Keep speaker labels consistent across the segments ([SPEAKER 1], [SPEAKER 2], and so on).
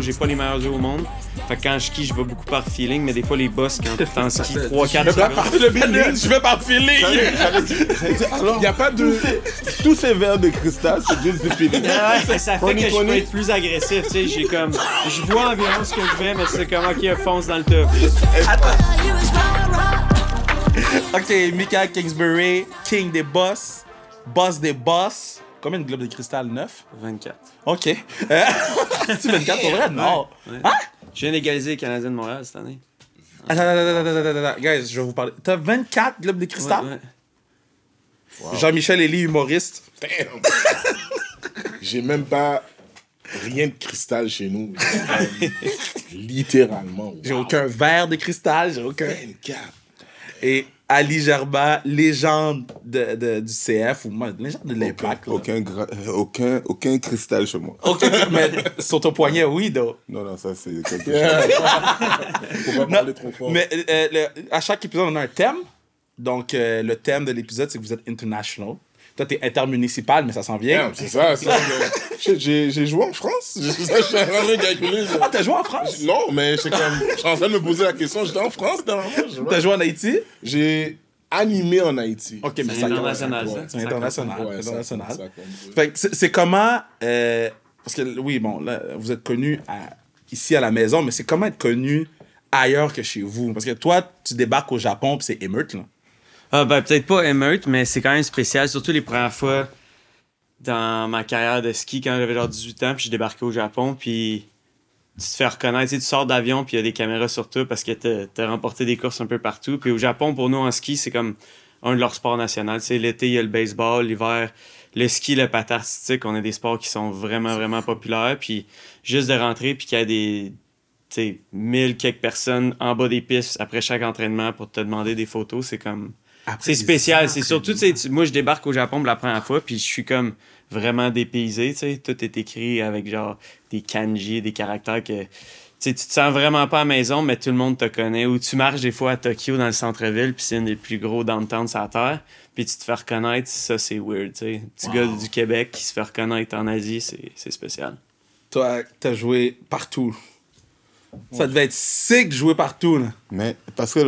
[SPEAKER 1] moi, j'ai pas les meilleurs yeux au monde. Fait que quand je skie, je vais beaucoup par feeling, mais des fois, les boss, quand t'es en ski 3-4 secondes.
[SPEAKER 2] Je vais par feeling.
[SPEAKER 3] Alors,
[SPEAKER 2] Il n'y a pas de.
[SPEAKER 3] tous ces verres de cristal, c'est juste du feeling.
[SPEAKER 1] Ouais, ça, fait que je peux être plus agressif, tu sais, j'ai comme... Je vois environ ce que je fais, mais c'est comme, ok, fonce dans le top.
[SPEAKER 4] Ok, Mika Kingsbury, King des boss, boss des boss. Combien de globes de cristal? 9
[SPEAKER 1] 24.
[SPEAKER 4] Ok. Euh, C'est 24 pour vrai? Non.
[SPEAKER 1] Ouais.
[SPEAKER 4] Hein?
[SPEAKER 1] Je viens d'égaliser les Canadiens de Montréal cette année.
[SPEAKER 4] Attends, attends, attends, attends, attends, attends, guys, je vais vous parler. T'as 24 globes de cristal?
[SPEAKER 1] Ouais, ouais.
[SPEAKER 4] Jean-Michel Elie, humoriste.
[SPEAKER 2] Damn. J'ai même pas rien de cristal chez nous. Littéralement.
[SPEAKER 4] J'ai aucun verre de cristal, j'ai aucun.
[SPEAKER 2] 24.
[SPEAKER 4] Et Ali Gerba, légende de, de- du CF, ou moi, légende de l'impact.
[SPEAKER 3] Aucun, euh, aucun, aucun cristal chez moi.
[SPEAKER 4] Ok, mais sur ton poignet, oui, donc.
[SPEAKER 3] Non, non, ça c'est quelque chose.
[SPEAKER 2] Faut pas parler trop fort.
[SPEAKER 4] Mais euh, le- à chaque épisode, on a un thème. Donc, euh, le thème de l'épisode, c'est que vous êtes international. Toi, t'es intermunicipal, mais ça s'en vient.
[SPEAKER 2] Damn, c'est ça. ça j'ai- joué en France. C'est ça, je suis en train de calculer.
[SPEAKER 4] Ah, t'as joué en France?
[SPEAKER 2] Non, mais. Je suis en train de me poser la question. J'étais en France dernièrement.
[SPEAKER 4] T'as joué en Haïti?
[SPEAKER 2] J'ai animé en Haïti.
[SPEAKER 4] Ok, mais
[SPEAKER 1] C'est international.
[SPEAKER 4] C'est international.
[SPEAKER 2] Ouais,
[SPEAKER 4] international. c'est c'est comment. euh, parce que oui, bon, là, vous êtes connu à- ici à la maison, mais c'est comment être connu ailleurs que chez vous? Parce que toi, tu débarques au Japon, puis c'est émeute, là.
[SPEAKER 1] Ah, ben, peut-être pas émeute, mais c'est quand même spécial, surtout les premières fois dans ma carrière de ski quand j'avais genre 18 ans, puis je débarquais au Japon, puis tu te fais reconnaître, tu sors d'avion, puis il y a des caméras sur toi parce que t'as remporté des courses un peu partout. Puis au Japon, pour nous, en ski, c'est comme un de leurs sports nationaux. Tu l'été, il y a le baseball, l'hiver, le ski, le patin artistique, on a des sports qui sont vraiment, vraiment populaires. Puis juste de rentrer, puis qu'il y a des, tu sais, mille quelques personnes en bas des pistes après chaque entraînement pour te demander des photos, c'est comme... C'est spécial. C'est surtout, tu sais, moi, je débarque au Japon pour la première fois, puis je suis comme vraiment dépaysé, tu sais. Tout est écrit avec genre des kanji, des caractères que. Tu te sens vraiment pas à la maison, mais tout le monde te connaît. Ou tu marches des fois à Tokyo dans le centre-ville, puis c'est un des plus gros downtown sur la Terre, puis tu te fais reconnaître, ça c'est weird, tu sais. Petit gars du Québec qui se fait reconnaître en Asie, c'est c'est spécial.
[SPEAKER 4] Toi, t'as joué partout. Ça devait être sick jouer partout, là.
[SPEAKER 3] Mais parce que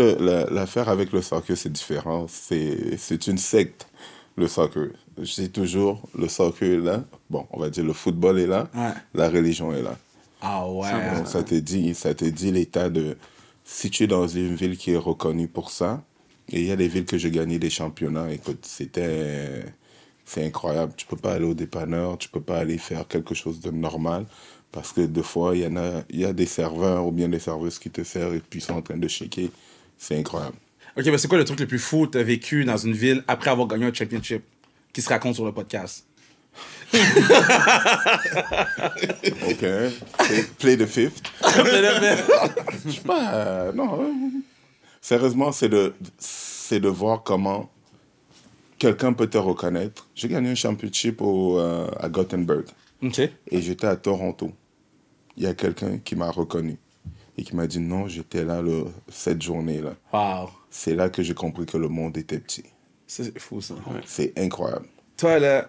[SPEAKER 3] l'affaire avec le soccer, c'est différent. C'est une secte, le soccer. Je dis toujours, le soccer est là. Bon, on va dire le football est là.
[SPEAKER 4] Ouais.
[SPEAKER 3] La religion est là.
[SPEAKER 4] Ah ouais.
[SPEAKER 3] Donc, ça te dit, ça te dit l'état de. Si tu es dans une ville qui est reconnue pour ça, et il y a des villes que j'ai gagné des championnats, écoute, c'était. C'est incroyable. Tu peux pas aller au dépanneur, tu peux pas aller faire quelque chose de normal. Parce que des fois, il y en a, y a des serveurs ou bien des serveuses qui te servent et puis sont en train de shaker. C'est incroyable.
[SPEAKER 4] Ok, mais c'est quoi le truc le plus fou que t'as vécu dans une ville après avoir gagné un championship qui se raconte sur le podcast?
[SPEAKER 3] Ok. Play, play the fifth. Je sais pas. euh, non. euh, Sérieusement, c'est de, c'est de voir comment quelqu'un peut te reconnaître. J'ai gagné un championship au, euh, à Gothenburg
[SPEAKER 4] Ok.
[SPEAKER 3] et j'étais à Toronto. Il y a quelqu'un qui m'a reconnu et qui m'a dit non, j'étais là le, cette journée-là.
[SPEAKER 4] Wow.
[SPEAKER 3] C'est là que j'ai compris que le monde était petit.
[SPEAKER 4] C'est fou, ça.
[SPEAKER 3] C'est incroyable.
[SPEAKER 4] Toi, là.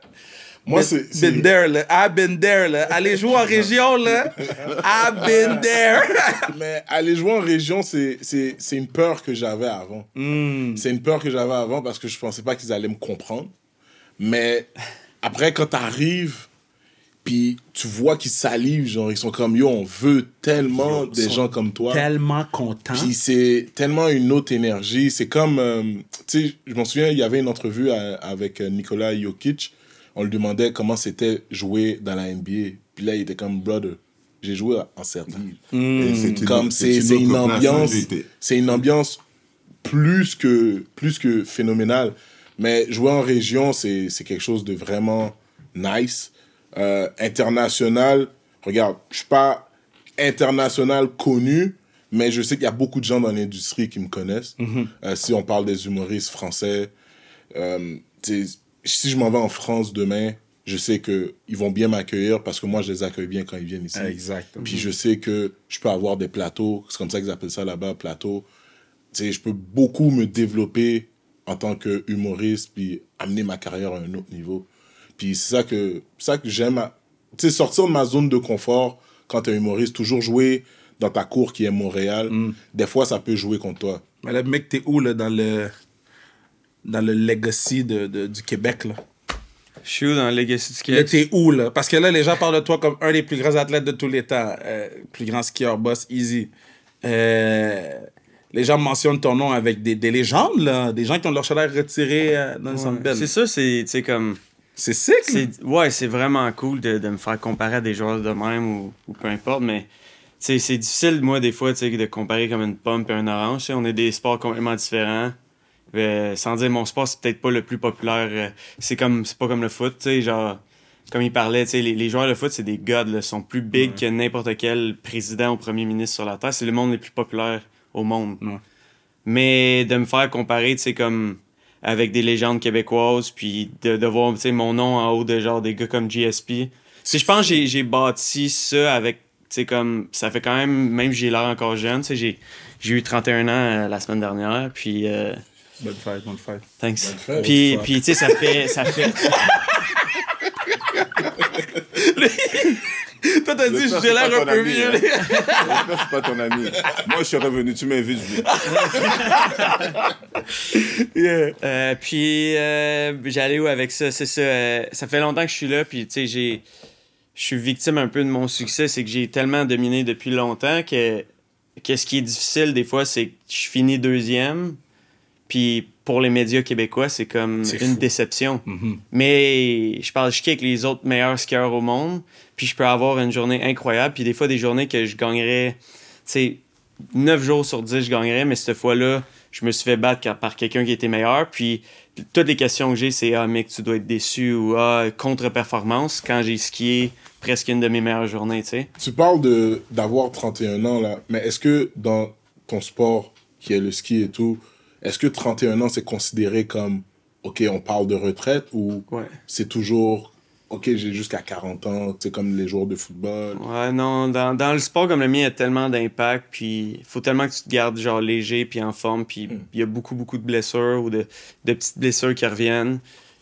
[SPEAKER 2] Moi,
[SPEAKER 4] been-
[SPEAKER 2] c'est-
[SPEAKER 4] Been there, là. I've been there, là. Allez jouer en région, là. I've been there.
[SPEAKER 2] Mais aller jouer en région, c'est c'est- c'est une peur que j'avais avant.
[SPEAKER 4] Hmm.
[SPEAKER 2] C'est une peur que j'avais avant parce que je pensais pas qu'ils allaient me comprendre. Mais après, quand t'arrives, puis tu vois qu'ils salivent, genre, ils sont comme yo, on veut tellement des gens comme toi.
[SPEAKER 4] Tellement content.
[SPEAKER 2] Puis c'est tellement une autre énergie. C'est comme, euh, tu sais, je m'en souviens, il y avait une entrevue à- avec euh, Nikola Jokic. On lui demandait comment c'était jouer dans la NBA. Puis là, il était comme, brother, j'ai joué en Serbie.
[SPEAKER 3] Une-
[SPEAKER 2] Comme c'est c'est une
[SPEAKER 3] autre
[SPEAKER 2] ambiance, c'est une ambiance plus que, plus que phénoménale. Mais jouer en région, c'est c'est quelque chose de vraiment nice. Euh, international, regarde, je suis pas international connu, mais je sais qu'il y a beaucoup de gens dans l'industrie qui me connaissent. Euh, si on parle des humoristes français, euh, si je m'en vais en France demain, je sais que ils vont bien m'accueillir parce que moi, je les accueille bien quand ils viennent ici. Puis je sais que je peux avoir des plateaux, c'est comme ça qu'ils appellent ça là-bas, plateau. Je peux beaucoup me développer en tant que humoriste, puis amener ma carrière à un autre niveau. Puis c'est ça que, ça que j'aime, tu sais, sortir de ma zone de confort quand tu es humoriste, toujours jouer dans ta cour qui est Montréal,
[SPEAKER 4] Mm.
[SPEAKER 2] des fois, ça peut jouer contre toi.
[SPEAKER 4] Mais là, mec, t'es où, là, dans le. Dans le legacy de, de- du Québec, là?
[SPEAKER 1] Je suis où dans le Legacy du
[SPEAKER 4] Là,
[SPEAKER 1] Québec?
[SPEAKER 4] t'es où, là? Parce que là, les gens parlent de toi comme un des plus grands athlètes de tous les temps. Euh, plus grand skieur, boss, easy. Euh, les gens mentionnent ton nom avec des, des légendes, là. Des gens qui ont leur salaire retiré euh, dans le Centre Bell.
[SPEAKER 1] C'est ça, c'est comme.
[SPEAKER 4] C'est sick,
[SPEAKER 1] ouais, c'est vraiment cool de, de me faire comparer à des joueurs de même ou, ou peu importe, mais c'est difficile, moi, des fois, de comparer comme une pomme et un orange. On est des sports complètement différents. Euh, sans dire, mon sport, c'est peut-être pas le plus populaire. euh, c'est comme c'est pas comme le foot, tu sais, genre. Comme il parlait, tu sais, les, les joueurs de foot, c'est des gods, là, sont plus big que n'importe quel président ou premier ministre sur la Terre. C'est le monde le plus populaire au monde.
[SPEAKER 4] Ouais.
[SPEAKER 1] Mais de me faire comparer, tu sais, comme avec des légendes québécoises, puis de, de voir, mon nom en haut de genre des gars comme GSP. Si je pense que j'ai- bâti ça avec, tu sais, comme, ça fait quand même, même j'ai l'air encore jeune, tu sais, j'ai eu 31 ans euh, la semaine dernière, puis... euh,
[SPEAKER 4] Bonne fête, bonne fête.
[SPEAKER 1] Thanks.
[SPEAKER 2] Bonne fête.
[SPEAKER 1] Puis, tu sais, ça fait, ça fait.
[SPEAKER 4] Toi, t'as dit, j'ai l'air un peu
[SPEAKER 3] hein. J'espère c'est pas ton ami. Moi, je suis revenu, tu m'invites, je viens.
[SPEAKER 1] Euh, puis, euh, j'allais où avec ça? C'est ça. euh, ça fait longtemps que je suis là, puis, tu sais, j'ai. Je suis victime un peu de mon succès, c'est que j'ai tellement dominé depuis longtemps que, que ce qui est difficile des fois, c'est que je finis deuxième, puis pour les médias québécois, c'est comme une
[SPEAKER 4] fou.
[SPEAKER 1] déception. Mais je parle ski avec les autres meilleurs skieurs au monde, puis je peux avoir une journée incroyable, puis des fois des journées que je gagnerais, tu sais, 9 jours sur 10, je gagnerais, mais cette fois-là, je me suis fait battre par quelqu'un qui était meilleur, puis toutes les questions que j'ai, c'est Ah, mec, tu dois être déçu ou Ah, contre-performance quand j'ai skié presque une de mes meilleures journées, tu sais.
[SPEAKER 2] Tu parles de d'avoir 31 ans, là, mais est-ce que dans ton sport, qui est le ski et tout, est-ce que 31 ans, c'est considéré comme, OK, on parle de retraite ou
[SPEAKER 1] Ouais.
[SPEAKER 2] c'est toujours, OK, j'ai jusqu'à 40 ans, c'est comme les joueurs de football?
[SPEAKER 1] Ouais, non, dans, dans le sport comme le mien, il y a tellement d'impact, puis il faut tellement que tu te gardes genre léger puis en forme, puis il y a beaucoup, beaucoup de blessures ou de, de petites blessures qui reviennent.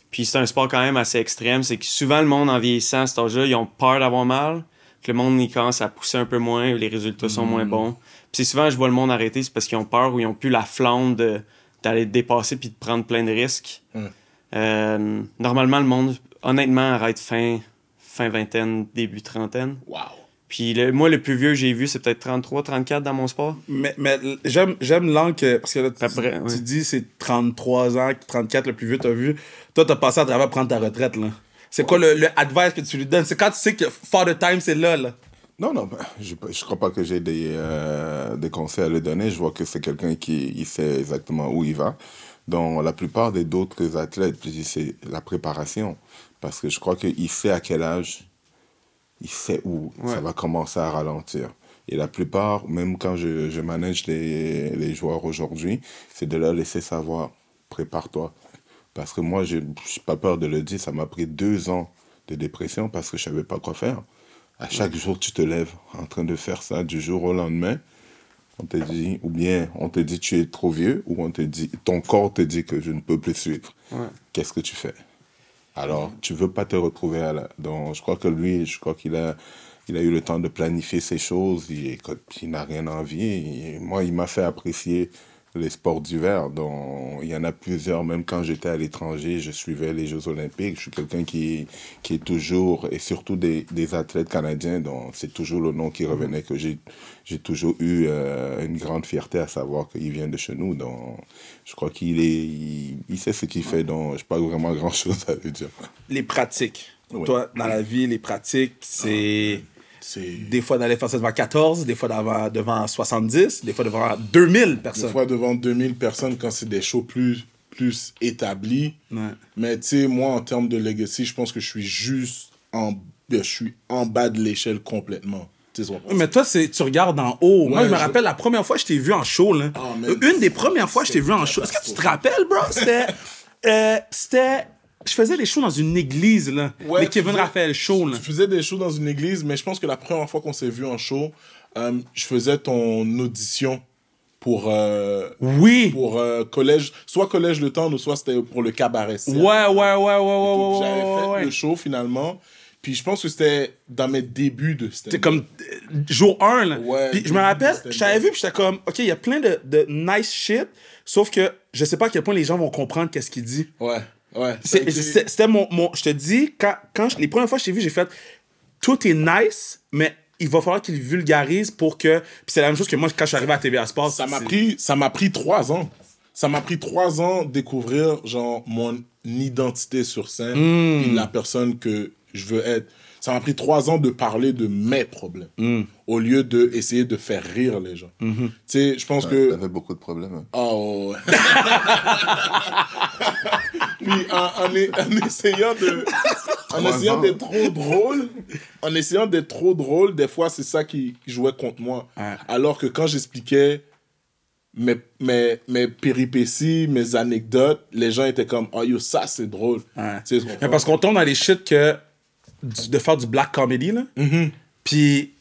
[SPEAKER 1] Puis c'est un sport quand même assez extrême, c'est que souvent le monde en vieillissant à cet âge-là, ils ont peur d'avoir mal, que le monde il commence à pousser un peu moins, les résultats sont moins bons. Puis c'est souvent je vois le monde arrêter, c'est parce qu'ils ont peur ou ils ont plus la flamme d'aller te dépasser puis de prendre plein de risques.
[SPEAKER 2] Mm.
[SPEAKER 1] Euh, normalement le monde honnêtement arrête fin fin vingtaine, début trentaine.
[SPEAKER 2] Wow.
[SPEAKER 1] Puis le, moi, le plus vieux que j'ai vu, c'est peut-être 33, 34 dans mon sport.
[SPEAKER 4] Mais, mais j'aime, j'aime l'angle que. Parce que là, tu,
[SPEAKER 1] À peu près,
[SPEAKER 4] tu
[SPEAKER 1] ouais.
[SPEAKER 4] dis c'est 33 ans, 34 le plus vieux t'as vu. Toi, t'as passé à travers prendre ta retraite, là. C'est quoi le, le advice que tu lui donnes? C'est quand tu sais que Father Time, c'est là, là.
[SPEAKER 3] Non, non, je ne crois pas que j'ai des, euh, des conseils à lui donner. Je vois que c'est quelqu'un qui il sait exactement où il va. Dans la plupart des d'autres athlètes, c'est la préparation. Parce que je crois qu'il sait à quel âge, il sait où
[SPEAKER 1] Ouais.
[SPEAKER 3] ça va commencer à ralentir. Et la plupart, même quand je, je manage les, les joueurs aujourd'hui, c'est de leur laisser savoir, prépare-toi. Parce que moi, je n'ai pas peur de le dire, ça m'a pris deux ans de dépression parce que je savais pas quoi faire. À chaque jour, tu te lèves en train de faire ça du jour au lendemain. On te dit, ou bien on te dit tu es trop vieux, ou on te dit, ton corps te dit que je ne peux plus suivre.
[SPEAKER 1] Ouais.
[SPEAKER 3] Qu'est-ce que tu fais? Alors, tu veux pas te retrouver à la... Donc, je crois que lui, je crois qu'il a, il a eu le temps de planifier ses choses. Il, il n'a rien envie. Moi, il m'a fait apprécier les sports d'hiver. Donc, il y en a plusieurs. Même quand j'étais à l'étranger, je suivais les Jeux Olympiques. Je suis quelqu'un qui, qui est toujours, et surtout des, des athlètes canadiens, donc c'est toujours le nom qui revenait, que j'ai, toujours eu euh, une grande fierté à savoir qu'il vient de chez nous. Donc, je crois qu'il est, il, il sait ce qu'il fait. Donc, je n'ai pas vraiment grand-chose à lui dire.
[SPEAKER 4] Les pratiques. Toi, dans la vie, les pratiques, c'est
[SPEAKER 2] C'est
[SPEAKER 4] des fois d'aller faire ça devant 14, des fois devant, devant 70, des fois devant 2000
[SPEAKER 2] des
[SPEAKER 4] personnes.
[SPEAKER 2] fois devant 2000 personnes quand c'est des shows plus, plus établis.
[SPEAKER 4] Ouais.
[SPEAKER 2] Mais tu sais, moi, en termes de legacy, je pense que je suis juste en, je suis en bas de l'échelle complètement.
[SPEAKER 4] Mais toi, c'est, tu regardes en haut. Moi, je me
[SPEAKER 2] je-
[SPEAKER 4] rappelle la première fois que je t'ai vu en show. Là.
[SPEAKER 2] Ah.
[SPEAKER 4] Une des premières fois que je t'ai vu en show. Est-ce que tu te rappelles, bro? C'était. euh, c'était. Je faisais les shows dans une église, là.
[SPEAKER 2] Ouais,
[SPEAKER 4] les Kevin
[SPEAKER 2] faisais-
[SPEAKER 4] Raphaël Show, là.
[SPEAKER 2] Tu faisais des shows dans une église, mais je pense que la première fois qu'on s'est vu en show, euh, je faisais ton audition pour, euh,
[SPEAKER 4] Oui!
[SPEAKER 2] pour euh, collège, soit collège Le Temps ou soit c'était pour le cabaret.
[SPEAKER 4] Ouais, ouais, ouais, ouais, ouais, ouais,
[SPEAKER 2] J'avais fait
[SPEAKER 4] ouais.
[SPEAKER 2] le show finalement. Puis je pense que c'était dans mes débuts de.
[SPEAKER 4] C'était comme jour 1, là.
[SPEAKER 2] Ouais,
[SPEAKER 4] Puis je me rappelle, je t'avais vu, puis j'étais comme, OK, il y a plein de, de nice shit, sauf que je sais pas à quel point les gens vont comprendre qu'est-ce qu'il dit.
[SPEAKER 2] Ouais, ouais.
[SPEAKER 4] C'était mon, mon. Je te dis, quand, quand je- les premières fois que je t'ai vu, j'ai fait tout est nice, mais il va falloir qu'il vulgarise pour que. Puis c'est la même chose que moi quand je suis arrivé à TVA Sports.
[SPEAKER 2] Ça m'a pris, ça m'a pris trois ans. Ça m'a pris trois ans découvrir genre mon identité sur scène,
[SPEAKER 4] Hmm.
[SPEAKER 2] la personne que je veux être. Ça m'a pris trois ans de parler de mes problèmes,
[SPEAKER 4] Hmm.
[SPEAKER 2] au lieu de essayer de faire rire les gens.
[SPEAKER 4] Mm-hmm.
[SPEAKER 2] Tu sais, je pense que
[SPEAKER 3] T'avais beaucoup de problèmes. hein.
[SPEAKER 2] Oh. Puis en, en essayant de. En essayant d'être trop drôle, en essayant d'être trop drôle, des fois c'est ça qui jouait contre moi.
[SPEAKER 4] Ouais.
[SPEAKER 2] Alors que quand j'expliquais mes, mes, mes péripéties, mes anecdotes, les gens étaient comme Oh yo, ça c'est drôle.
[SPEAKER 4] Ouais.
[SPEAKER 2] Tu sais, tu
[SPEAKER 4] Mais parce qu'on tombe dans les shit que. de faire du black comedy, là.
[SPEAKER 2] Mm-hmm.
[SPEAKER 4] Puis.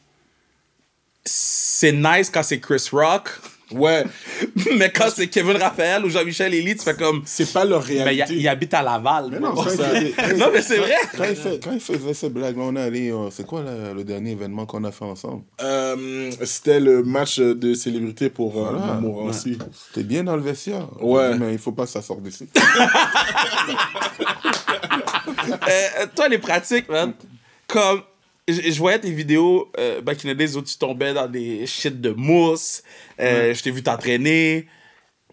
[SPEAKER 4] C'est nice quand c'est Chris Rock,
[SPEAKER 2] Ouais,
[SPEAKER 4] mais quand c'est Kevin Raphaël ou Jean-Michel Elie, tu fais comme.
[SPEAKER 2] c'est pas leur
[SPEAKER 4] Mais il,
[SPEAKER 2] réalité.
[SPEAKER 4] il habite à Laval.
[SPEAKER 3] Mais non, il
[SPEAKER 4] mais c'est vrai.
[SPEAKER 3] Quand il, fait- quand il faisait ces blagues-là, on est allé. euh, c'est quoi là, le dernier événement qu'on a fait ensemble?
[SPEAKER 2] Euh, C'était le match de célébrité pour euh,
[SPEAKER 3] Voilà.
[SPEAKER 2] Montmorency.
[SPEAKER 3] C'était bien dans le vestiaire.
[SPEAKER 2] Ouais.
[SPEAKER 3] Mais il faut pas que ça sorte d'ici.
[SPEAKER 4] Euh, toi, les pratiques, man, comme je je voyais tes vidéos euh, back in the days où tu tombais dans des shit de mousse, euh, je t'ai vu t'entraîner.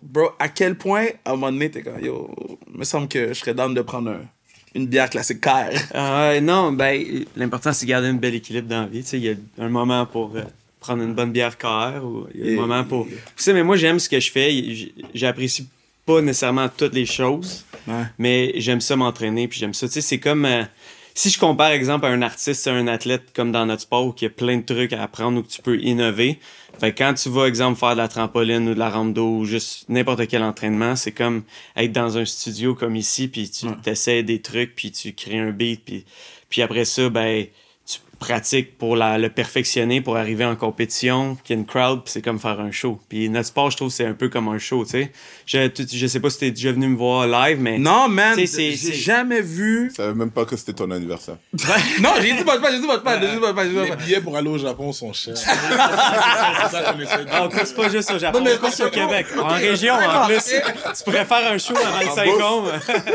[SPEAKER 4] Bro, à quel point, à un moment donné, t'es comme, yo, il me semble que je serais down de prendre un- une bière classique CAR.
[SPEAKER 1] Ah non, ben, l'important, c'est de garder un bel équilibre dans la vie. Tu sais, il y a un moment pour euh, prendre une bonne bière KR ou il y a un moment pour. Tu sais, mais moi, j'aime ce que je fais. J'apprécie pas nécessairement toutes les choses,
[SPEAKER 4] Ouais.
[SPEAKER 1] mais j'aime ça m'entraîner, puis j'aime ça. Tu sais, c'est comme. euh, si je compare, exemple, à un artiste, à un athlète comme dans notre sport où il y a plein de trucs à apprendre ou que tu peux innover, fait que quand tu vas, exemple, faire de la trampoline ou de la rampe d'eau ou juste n'importe quel entraînement, c'est comme être dans un studio comme ici, puis tu essaies des trucs, puis tu crées un beat, puis, puis après ça, ben, tu pratiques pour la, le perfectionner, pour arriver en compétition, qu'il y a une crowd, puis c'est comme faire un show. Puis notre sport, je trouve, c'est un peu comme un show, tu sais. Je, tu- je sais pas si t'es déjà venu me voir live, mais...
[SPEAKER 4] Non, man, j'ai jamais vu.
[SPEAKER 3] Je savais même pas que c'était ton anniversaire.
[SPEAKER 4] non, j'ai dit votre pas, j'ai dit votre pas, j'ai dit votre pas, j'ai dit votre
[SPEAKER 2] Les billets pour aller au Japon sont chers. c'est ça qu'on essaie de
[SPEAKER 1] on course pas juste au Japon,
[SPEAKER 4] Non, mais
[SPEAKER 1] on course au Québec. En région, en plus. Tu pourrais faire un show à 25 ans.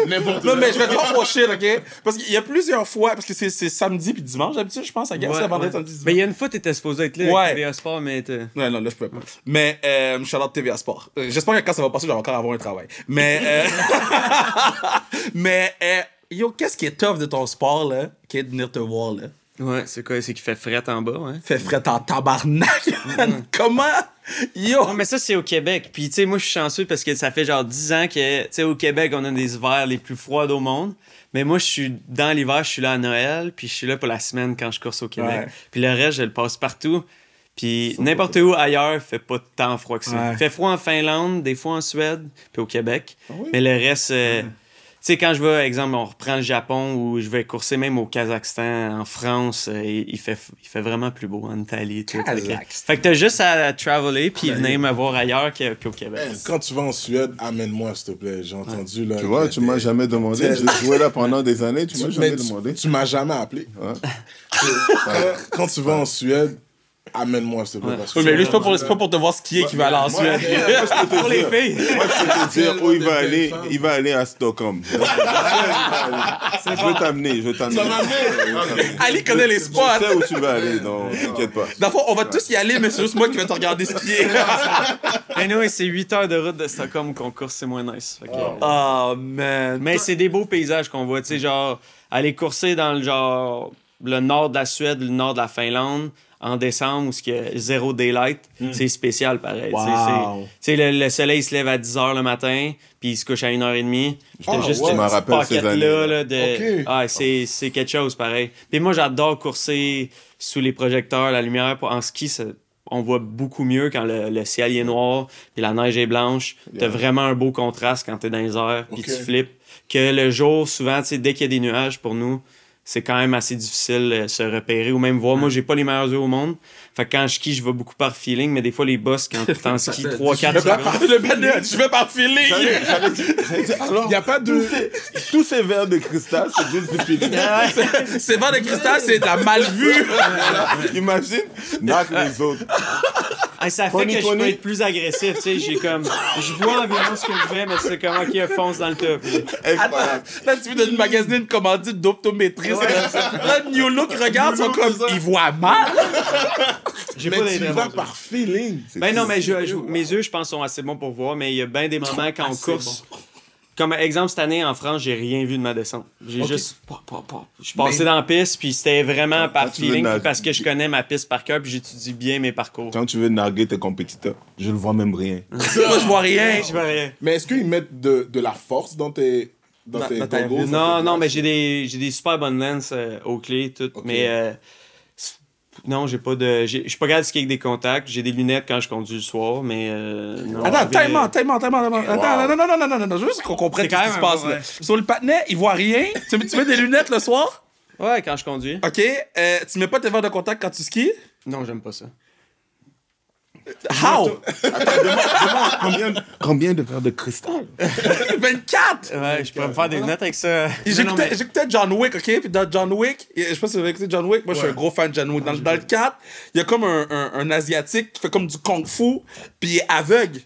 [SPEAKER 2] N'importe
[SPEAKER 4] Non, mais je vais te voir mon shit, ok? Parce qu'il y a plusieurs fois, parce que c'est samedi puis dimanche, d'habitude, je pense, à Gare, c'est vendredi, samedi, dimanche.
[SPEAKER 1] Mais il y a une fois, t'étais supposé être là
[SPEAKER 4] Ouais.
[SPEAKER 1] avec TVA Sport, mais t'es-
[SPEAKER 4] Ouais, non, là, je pouvais pas. Mais, euh, shout out TVA Sport. Euh, J'espère que quand ça va passer, je vais encore avoir un travail. Mais, euh, mais, euh, yo, qu'est-ce qui est tough de ton sport, là, qui est de venir te voir, là?
[SPEAKER 1] Ouais, c'est quoi? C'est qu'il fait fret en bas, ouais.
[SPEAKER 4] Fait fret en tabarnak, man. Comment? Yo!
[SPEAKER 1] Non, mais ça, c'est au Québec. Puis, tu sais, moi, je suis chanceux parce que ça fait genre 10 ans que, tu sais, au Québec, on a des hivers les plus froids au monde. Mais moi, je suis dans l'hiver, je suis là à Noël, puis je suis là pour la semaine quand je course au Québec.
[SPEAKER 4] Ouais.
[SPEAKER 1] Puis le reste, je le passe partout. Puis n'importe où ailleurs, il fait pas tant froid que ça.
[SPEAKER 4] Ouais.
[SPEAKER 1] Il fait froid en Finlande, des fois en Suède, puis au Québec.
[SPEAKER 4] oui?
[SPEAKER 1] Mais le reste, euh, tu sais, quand je vais, exemple, on reprend le Japon ou je vais courser même au Kazakhstan, en France, euh, il, il fait, il fait vraiment plus beau en Italie. Tout, Fait que-
[SPEAKER 4] Kazakhstan.
[SPEAKER 1] fait que t'as juste à traveler puis venir me voir ailleurs que- qu'au Québec.
[SPEAKER 2] Hey, Quand tu vas en Suède, amène-moi, s'il te plaît. J'ai entendu, là.
[SPEAKER 3] Tu vois, tu m'as jamais demandé. J'ai joué là pendant des années, tu m'as
[SPEAKER 2] Mais
[SPEAKER 3] jamais
[SPEAKER 2] tu-
[SPEAKER 3] demandé.
[SPEAKER 2] Tu m'as jamais appelé.
[SPEAKER 3] Ouais.
[SPEAKER 2] Quand, quand tu vas en Suède, amène-moi, s'il te plaît.
[SPEAKER 4] Oui, mais lui,
[SPEAKER 2] c'est
[SPEAKER 4] pas, pour- pas pour te voir skier qu'il va aller en Suède.
[SPEAKER 3] moi, je peux te
[SPEAKER 1] Pour les
[SPEAKER 3] dire-
[SPEAKER 1] filles!
[SPEAKER 3] Moi, je peux te dire où il va aller. Il va aller à Stockholm. Je vais t'amener, je vais t'amener.
[SPEAKER 4] Ali connaît les spots.
[SPEAKER 3] Je sais où tu vas aller, donc t'inquiète pas.
[SPEAKER 4] Dans le fond, on va tous y aller, mais c'est juste moi qui vais te regarder skier.
[SPEAKER 1] Anyway, c'est 8 heures de route de Stockholm qu'on course, c'est moins nice.
[SPEAKER 4] Oh, man.
[SPEAKER 1] Mais c'est des beaux paysages qu'on voit, tu sais, genre, aller courser dans le genre le nord de la Suède, le nord de la Finlande, en décembre, où il y a zéro daylight, c'est spécial pareil.
[SPEAKER 4] Wow.
[SPEAKER 1] c'est- le, le soleil se lève à 10 h le matin, puis il se couche à 1h30. Puis t'as
[SPEAKER 2] Ah,
[SPEAKER 1] juste
[SPEAKER 3] rappelle ces
[SPEAKER 1] pocket-là, là, de...
[SPEAKER 2] Ok.
[SPEAKER 1] Ah, c'est c'est quelque chose pareil. Puis moi, j'adore courser sous les projecteurs, la lumière. En ski, ça- on voit beaucoup mieux quand le, le ciel est noir, puis la neige est blanche. T'as
[SPEAKER 3] Yeah.
[SPEAKER 1] vraiment un beau contraste quand t'es dans les airs, puis tu flippes. Que le jour, souvent, dès qu'il y a des nuages, pour nous, c'est quand même assez difficile de se repérer ou même voir. Moi, j'ai pas les meilleurs yeux au monde. Fait que quand je skie, je vais beaucoup par feeling, mais des fois, les boss, quand t'en skis 3, 4
[SPEAKER 4] Je vais par- je vais feeling.
[SPEAKER 3] J'allais- j'allais dire- j'allais dire, Alors,
[SPEAKER 2] Il n'y a pas de.
[SPEAKER 3] tous ces, tous ces verres de cristal, c'est juste du feeling.
[SPEAKER 4] C'est pas de cristal, c'est de la mal vue.
[SPEAKER 3] Imagine, knock les autres.
[SPEAKER 1] Ah, ça fait que je peux être plus agressif, tu sais. J'ai comme. Je vois environ ce que je fais, mais c'est comme, ok, fonce dans le top.
[SPEAKER 3] Incroyable.
[SPEAKER 4] Là, tu viens de magasiner une commandite d'optométrie. Là, New Look regarde, ils sont comme, ils voient mal.
[SPEAKER 1] J'ai
[SPEAKER 2] Mais
[SPEAKER 1] pas
[SPEAKER 2] tu vas par feeling.
[SPEAKER 1] Ben non, mais je- je- mes yeux, je pense, sont assez bons pour voir, mais il y a bien des moments quand on course. Comme exemple, cette année en France, j'ai rien vu de ma descente. J'ai juste. pa, pa, pa. Je suis passé dans la piste, puis c'était vraiment par feeling, puis parce que je connais ma piste par cœur, puis j'étudie bien mes parcours.
[SPEAKER 3] Quand tu veux narguer tes compétiteurs, je ne vois même rien.
[SPEAKER 4] Moi, je vois rien.
[SPEAKER 1] Je vois rien.
[SPEAKER 2] Mais est-ce qu'ils mettent de, de la force dans tes, dans
[SPEAKER 4] Dans-
[SPEAKER 2] tes
[SPEAKER 4] dans ta.
[SPEAKER 1] Non, non, mais j'ai des, super bonnes lenses euh, aux clés, toutes.
[SPEAKER 2] Ok.
[SPEAKER 1] Mais euh, non, j'ai pas de. Je suis pas capable de skier avec des contacts. J'ai des lunettes quand je conduis le soir, mais. euh, non,
[SPEAKER 4] Attends, time out, time out. Attends, non, non, non, non, non, non, non, juste qu'on comprenne ce qui se passe là. Sur le patinet, il voit rien. Tu mets, tu mets des lunettes le soir?
[SPEAKER 1] Ouais, quand je conduis.
[SPEAKER 4] OK. Euh, tu mets pas tes verres de contact quand tu skis?
[SPEAKER 1] Non, j'aime pas ça.
[SPEAKER 4] How?
[SPEAKER 3] Combien, de- combien de verres de cristal?
[SPEAKER 4] 24!
[SPEAKER 1] Ouais, je pourrais me faire des lunettes avec ça.
[SPEAKER 4] J'écoutais
[SPEAKER 1] mais-
[SPEAKER 4] John Wick, ok? Puis dans John Wick, je sais pas si vous avez écouté John Wick, moi je suis un gros fan de John Wick. Dans, dans le 4, il y a comme un, un, un Asiatique qui fait comme du kung fu, puis il est aveugle.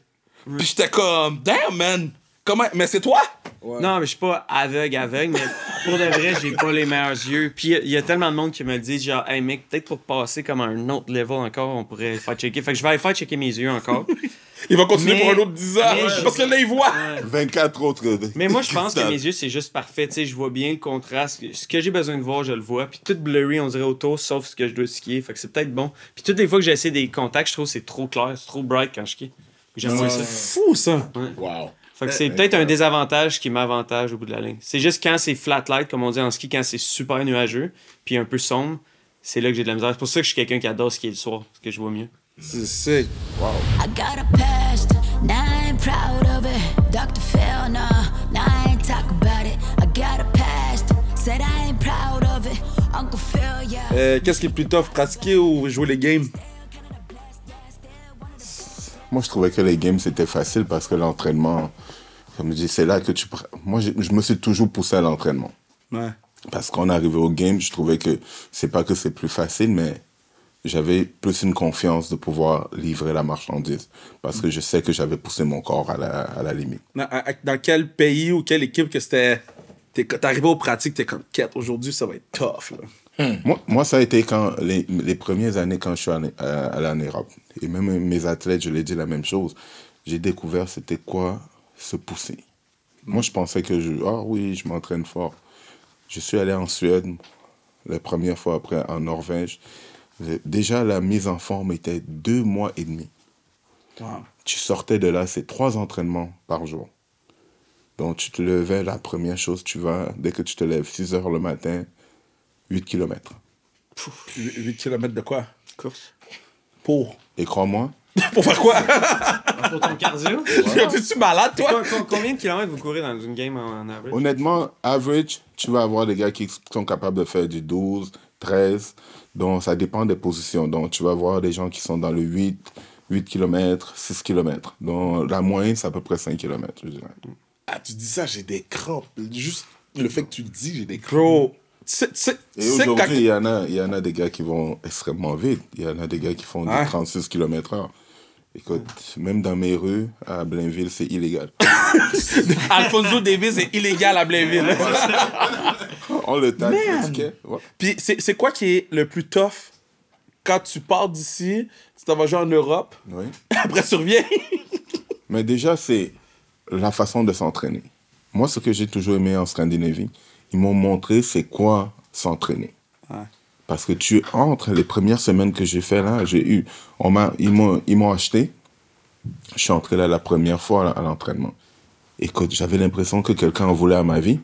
[SPEAKER 4] Puis j'étais comme, damn man! Comment? Mais c'est toi?
[SPEAKER 1] Non, mais je suis pas aveugle, aveugle, mais pour de vrai, j'ai pas les meilleurs yeux. Puis il y a- il y, a tellement de monde qui me le dit, genre, hey mec, peut-être pour passer comme à un autre level encore, on pourrait faire checker. Fait que je vais aller faire checker mes yeux encore.
[SPEAKER 4] Il va continuer
[SPEAKER 1] Mais-
[SPEAKER 4] pour un autre 10 ans.
[SPEAKER 1] je-
[SPEAKER 4] Parce que là, il voit.
[SPEAKER 3] 24 autres. de-
[SPEAKER 1] Mais moi, je pense que mes yeux, c'est juste parfait. Tu sais, je vois bien le contraste. Ce que j'ai besoin de voir, je le vois. Puis tout blurry, on dirait autour, sauf ce que je dois skier. Fait que c'est peut-être bon. Puis toutes les fois que j'essaie des contacts, je trouve que c'est trop clair, c'est trop bright quand je skie. J'aime
[SPEAKER 4] C'est
[SPEAKER 1] ça.
[SPEAKER 4] fou ça.
[SPEAKER 2] Wow.
[SPEAKER 1] Fait que c'est peut-être un désavantage qui m'avantage au bout de la ligne. C'est juste quand c'est flat light, comme on dit en ski, quand c'est super nuageux, puis un peu sombre, c'est là que j'ai de la misère. C'est pour ça que je suis quelqu'un qui adore skier le soir, parce que je vois mieux.
[SPEAKER 4] C'est sick.
[SPEAKER 5] I got a past, now I ain't proud of it. Dr. Phil, nah, now I ain't talk about it. I got a past, said I ain't proud of it. Uncle Phil, yeah.
[SPEAKER 4] Euh, Qu'est-ce qui est plus tough, pratiquer ou jouer les games?
[SPEAKER 3] Moi, je trouvais que les games, c'était facile parce que l'entraînement, comme je dis, c'est là que tu. Moi, je, je me suis toujours poussé à l'entraînement.
[SPEAKER 4] Ouais.
[SPEAKER 3] Parce qu'on arrivait au game, je trouvais que c'est pas que c'est plus facile, mais j'avais plus une confiance de pouvoir livrer la marchandise. Parce que je sais que j'avais poussé mon corps à la, à la limite.
[SPEAKER 4] Dans, à- dans quel pays ou quelle équipe que c'était. Arrivé aux pratiques, t'es comme quête. Aujourd'hui, ça va être tough. Là.
[SPEAKER 3] Moi, moi, ça a été quand les, les premières années quand je suis allé, euh, allé en Europe. Et même mes athlètes, je l'ai dit la même chose. J'ai découvert c'était quoi se pousser. Moi, je pensais que je. Ah oui, je m'entraîne fort. Je suis allé en Suède, la première fois après en Norvège. Déjà, la mise en forme était deux mois et demi.
[SPEAKER 4] Wow.
[SPEAKER 3] Tu sortais de là, c'est trois entraînements par jour. Donc, tu te levais, la première chose, tu vas, dès que tu te lèves, 6 heures le matin, 8 kilomètres.
[SPEAKER 4] 8 km de quoi?
[SPEAKER 1] Course.
[SPEAKER 4] Pour.
[SPEAKER 3] Et crois-moi,
[SPEAKER 4] Pour faire quoi?
[SPEAKER 1] Pour ton cardio?
[SPEAKER 4] T'es-tu malade, toi?
[SPEAKER 1] Co- co- Combien de kilomètres vous courez dans une game en, en average?
[SPEAKER 3] honnêtement, average, tu vas avoir des gars qui sont capables de faire du 12, 13. Donc, ça dépend des positions. Donc, tu vas avoir des gens qui sont dans le 8, 8 km, 6 km. Donc, la moyenne, c'est à peu près 5 km, je dirais.
[SPEAKER 2] Ah, tu dis ça, j'ai des crampes. Juste le fait que tu le dis, j'ai des crampes.
[SPEAKER 4] Bro. Quand-
[SPEAKER 3] aujourd'hui, il y, en a, il y en a des gars qui vont extrêmement vite. Il y en a des gars qui font
[SPEAKER 4] Ouais.
[SPEAKER 3] du 36 km h Écoute, même dans mes rues, à Blainville, c'est illégal.
[SPEAKER 4] Alfonso Davis est illégal à Blainville.
[SPEAKER 3] On le ouais.
[SPEAKER 4] Puis c'est c'est quoi qui est le plus tough? Quand tu pars d'ici, tu t'en vas jouer en Europe,
[SPEAKER 3] Oui.
[SPEAKER 4] après tu reviens?
[SPEAKER 3] Mais déjà, c'est la façon de s'entraîner. Moi, ce que j'ai toujours aimé en Scandinavie, ils m'ont montré c'est quoi s'entraîner.
[SPEAKER 4] Ouais.
[SPEAKER 3] Parce que tu entres, les premières semaines que j'ai fait là, j'ai eu, on m'a, ils m'ont, ils m'ont acheté. Je suis entré là la première fois là, à l'entraînement. Écoute, j'avais l'impression que quelqu'un en voulait à ma vie.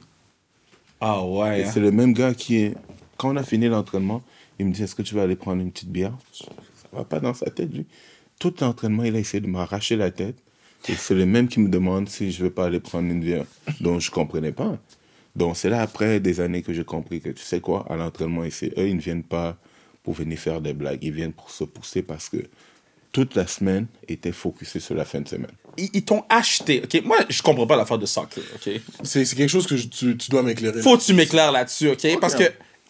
[SPEAKER 4] Ah ouais.
[SPEAKER 3] Et c'est le même gars qui est, quand on a fini l'entraînement, il me dit, est-ce que tu vas aller prendre une petite bière? Ça va pas dans sa tête, lui. Tout l'entraînement, il a essayé de m'arracher la tête. Et c'est le même qui me demande si je veux pas aller prendre une bière. Donc, je comprenais pas. Donc, c'est là, après des années, que j'ai compris que, tu sais quoi, à l'entraînement ici, eux, ils ne viennent pas pour venir faire des blagues. Ils viennent pour se pousser parce que toute la semaine était focusée sur la fin de semaine.
[SPEAKER 4] Ils, ils t'ont acheté, ok? Moi, je comprends pas l'affaire de soccer, ok?
[SPEAKER 2] C'est c'est quelque chose que je- tu, tu dois m'éclairer.
[SPEAKER 4] Faut que tu m'éclaires là-dessus, ok? Parce que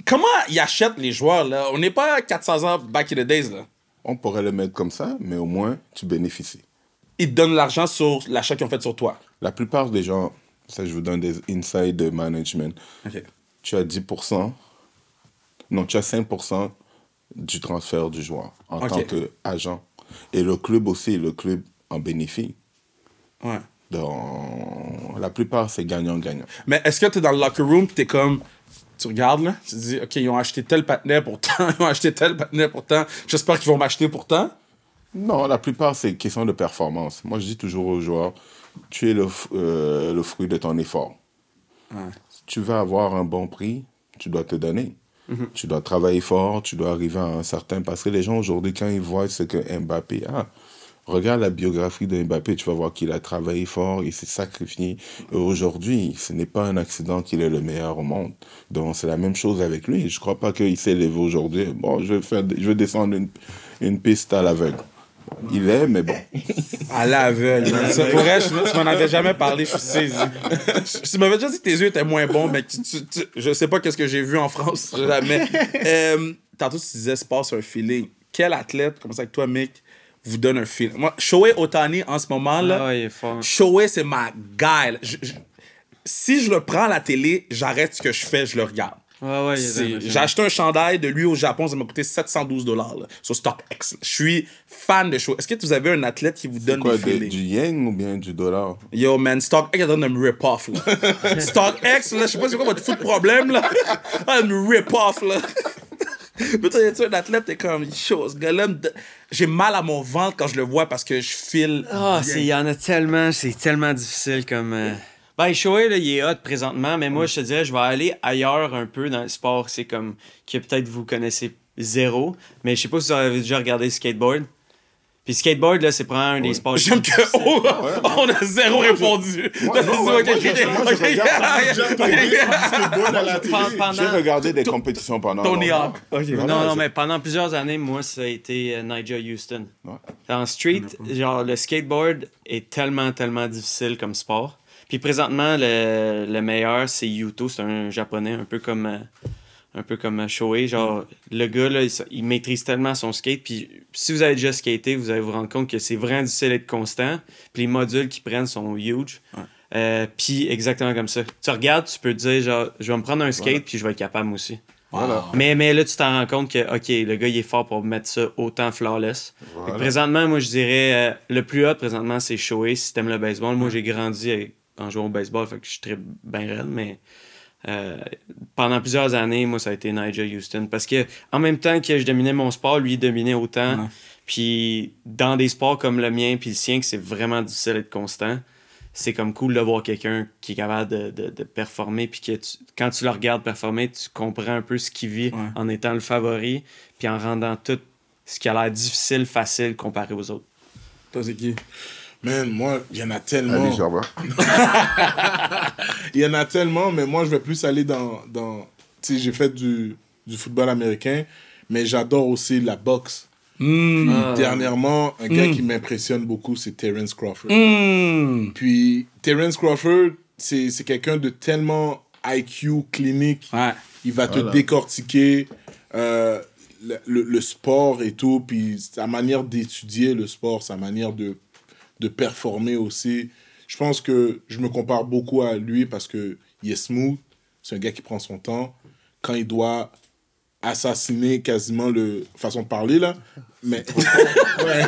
[SPEAKER 4] comment ils achètent les joueurs, là? On n'est pas 400 ans back in the days, là.
[SPEAKER 3] On pourrait le mettre comme ça, mais au moins, tu bénéficies.
[SPEAKER 4] Ils te donnent l'argent sur l'achat qu'ils ont fait sur toi.
[SPEAKER 3] La plupart des gens, ça, je vous donne des insights de management. Tu as 10%, non, tu as 5% du transfert du joueur en
[SPEAKER 4] Ok.
[SPEAKER 3] tant qu'agent. Et le club aussi, le club en bénéficie.
[SPEAKER 4] Ouais.
[SPEAKER 3] Donc, la plupart, c'est gagnant-gagnant.
[SPEAKER 4] Mais est-ce que tu es dans le locker room pis t'es comme. Tu regardes là, tu te dis, OK, ils ont acheté tel patinet pourtant, ils ont acheté tel patinet pourtant, j'espère qu'ils vont m'acheter pourtant.
[SPEAKER 3] Non, la plupart, c'est question de performance. Moi, je dis toujours aux joueurs, tu es le, euh, le fruit de ton effort. Si tu veux avoir un bon prix, tu dois te donner. Tu dois travailler fort, tu dois arriver à un certain... Parce que les gens, aujourd'hui, quand ils voient ce que Mbappé a, regarde la biographie de Mbappé, tu vas voir qu'il a travaillé fort, il s'est sacrifié. Aujourd'hui, ce n'est pas un accident qu'il est le meilleur au monde. Donc, c'est la même chose avec lui. Je ne crois pas qu'il s'est levé aujourd'hui. Bon, je vais, faire, je vais descendre une, une piste à l'aveugle. Il est, mais bon.
[SPEAKER 4] À l'aveugle. Ça, pour vrai, je- tu m'en avais jamais parlé, je suis saisi. Tu m'avais déjà dit que tes yeux étaient moins bons, mais tu, tu- tu- je sais pas qu'est-ce que j'ai vu en France. Jamais. Euh, tantôt, tu disais sport, c'est un feeling. Quel athlète, comme ça avec toi, Mick, vous donne un feeling? Moi, Shohei Otani, en ce moment, là,
[SPEAKER 1] Ah ouais.
[SPEAKER 4] Shohei, c'est ma guy. Je- je- si je le prends à la télé, j'arrête ce que je fais, je le regarde.
[SPEAKER 1] Ouais, ouais.
[SPEAKER 4] J'ai acheté un chandail de lui au Japon, ça m'a coûté 712 dollars sur StockX. Je suis fan de show. Est-ce que vous avez un athlète qui vous donne
[SPEAKER 3] Quoi,
[SPEAKER 4] des
[SPEAKER 3] de-
[SPEAKER 4] feelings?
[SPEAKER 3] du yen ou bien du dollar?
[SPEAKER 4] Yo, man, StockX est en train de me rip-off, là. StockX, là, je sais pas c'est quoi votre fou de problème, là? Ah, il me rip-off, là. Mais toi, tu un athlète, t'es comme, chaud, ce gars-là, j'ai mal à mon ventre quand je le vois parce que je file.
[SPEAKER 1] Ah, c'est- il y en a tellement, c'est tellement difficile comme. euh, Ben, Shoei, là, il est hot présentement, mais moi, je te dirais, je vais aller ailleurs un peu dans le sport. C'est comme que peut-être vous connaissez zéro, mais je sais pas si vous avez déjà regardé le skateboard. Puis skateboard, là, c'est probablement un des sports.
[SPEAKER 4] J'aime que. Oh, on a zéro répondu.
[SPEAKER 3] Moi, J'ai regardé des compétitions pendant.
[SPEAKER 4] Tony. Hawk.
[SPEAKER 1] Non, non, mais pendant plusieurs années, moi, ça a été euh, Nigel Houston. En street, genre, le skateboard est tellement, tellement difficile comme sport. Puis présentement, le, le meilleur, c'est Yuto. C'est un japonais, un peu comme, euh, un peu comme Shohei. Genre, le gars, là, il, il maîtrise tellement son skate. Puis si vous avez déjà skaté, vous allez vous rendre compte que c'est vraiment difficile d'être constant. Puis les modules qu'ils prennent sont huge. Euh, puis exactement comme ça. Tu regardes, tu peux te dire, genre, je vais me prendre un skate, puis je vais être capable aussi.
[SPEAKER 3] Voilà.
[SPEAKER 1] Mais, mais là, tu t'en rends compte que, OK, le gars, il est fort pour mettre ça autant flawless. Présentement, moi, je dirais, euh, le plus hot, présentement, c'est Shoei, si t'aimes le baseball. Moi, j'ai grandi avec- en jouant au baseball, fait que je suis très bien raide, mais euh, pendant plusieurs années, moi, ça a été Nigel Houston. Parce que, en même temps que je dominais mon sport, lui, il dominait autant.
[SPEAKER 4] Ouais.
[SPEAKER 1] Puis, dans des sports comme le mien, puis le sien, que c'est vraiment difficile d'être constant, c'est comme cool de voir quelqu'un qui est capable de, de- de performer, puis que tu- quand tu le regardes performer, tu comprends un peu ce qu'il vit
[SPEAKER 4] Ouais.
[SPEAKER 1] en étant le favori, puis en rendant tout ce qui a l'air difficile, facile comparé aux autres.
[SPEAKER 4] Toi, c'est qui?
[SPEAKER 2] Man, moi, il y en a tellement. Il y en a tellement, mais moi, je vais plus aller dans. dans tu sais, j'ai fait du, du football américain, mais j'adore aussi la boxe.
[SPEAKER 4] Hmm.
[SPEAKER 2] Puis, Dernièrement, un gars qui m'impressionne beaucoup, c'est Terence Crawford.
[SPEAKER 4] Hmm.
[SPEAKER 2] Puis, Terence Crawford, c'est c'est quelqu'un de tellement IQ clinique.
[SPEAKER 4] Ouais.
[SPEAKER 2] Il va te décortiquer euh, le, le- le sport et tout, puis sa manière d'étudier le sport, sa manière de, de performer aussi. Je pense que je me compare beaucoup à lui parce que il est smooth, c'est un gars qui prend son temps. Quand il doit assassiner quasiment le façon de parler là, mais Ouais.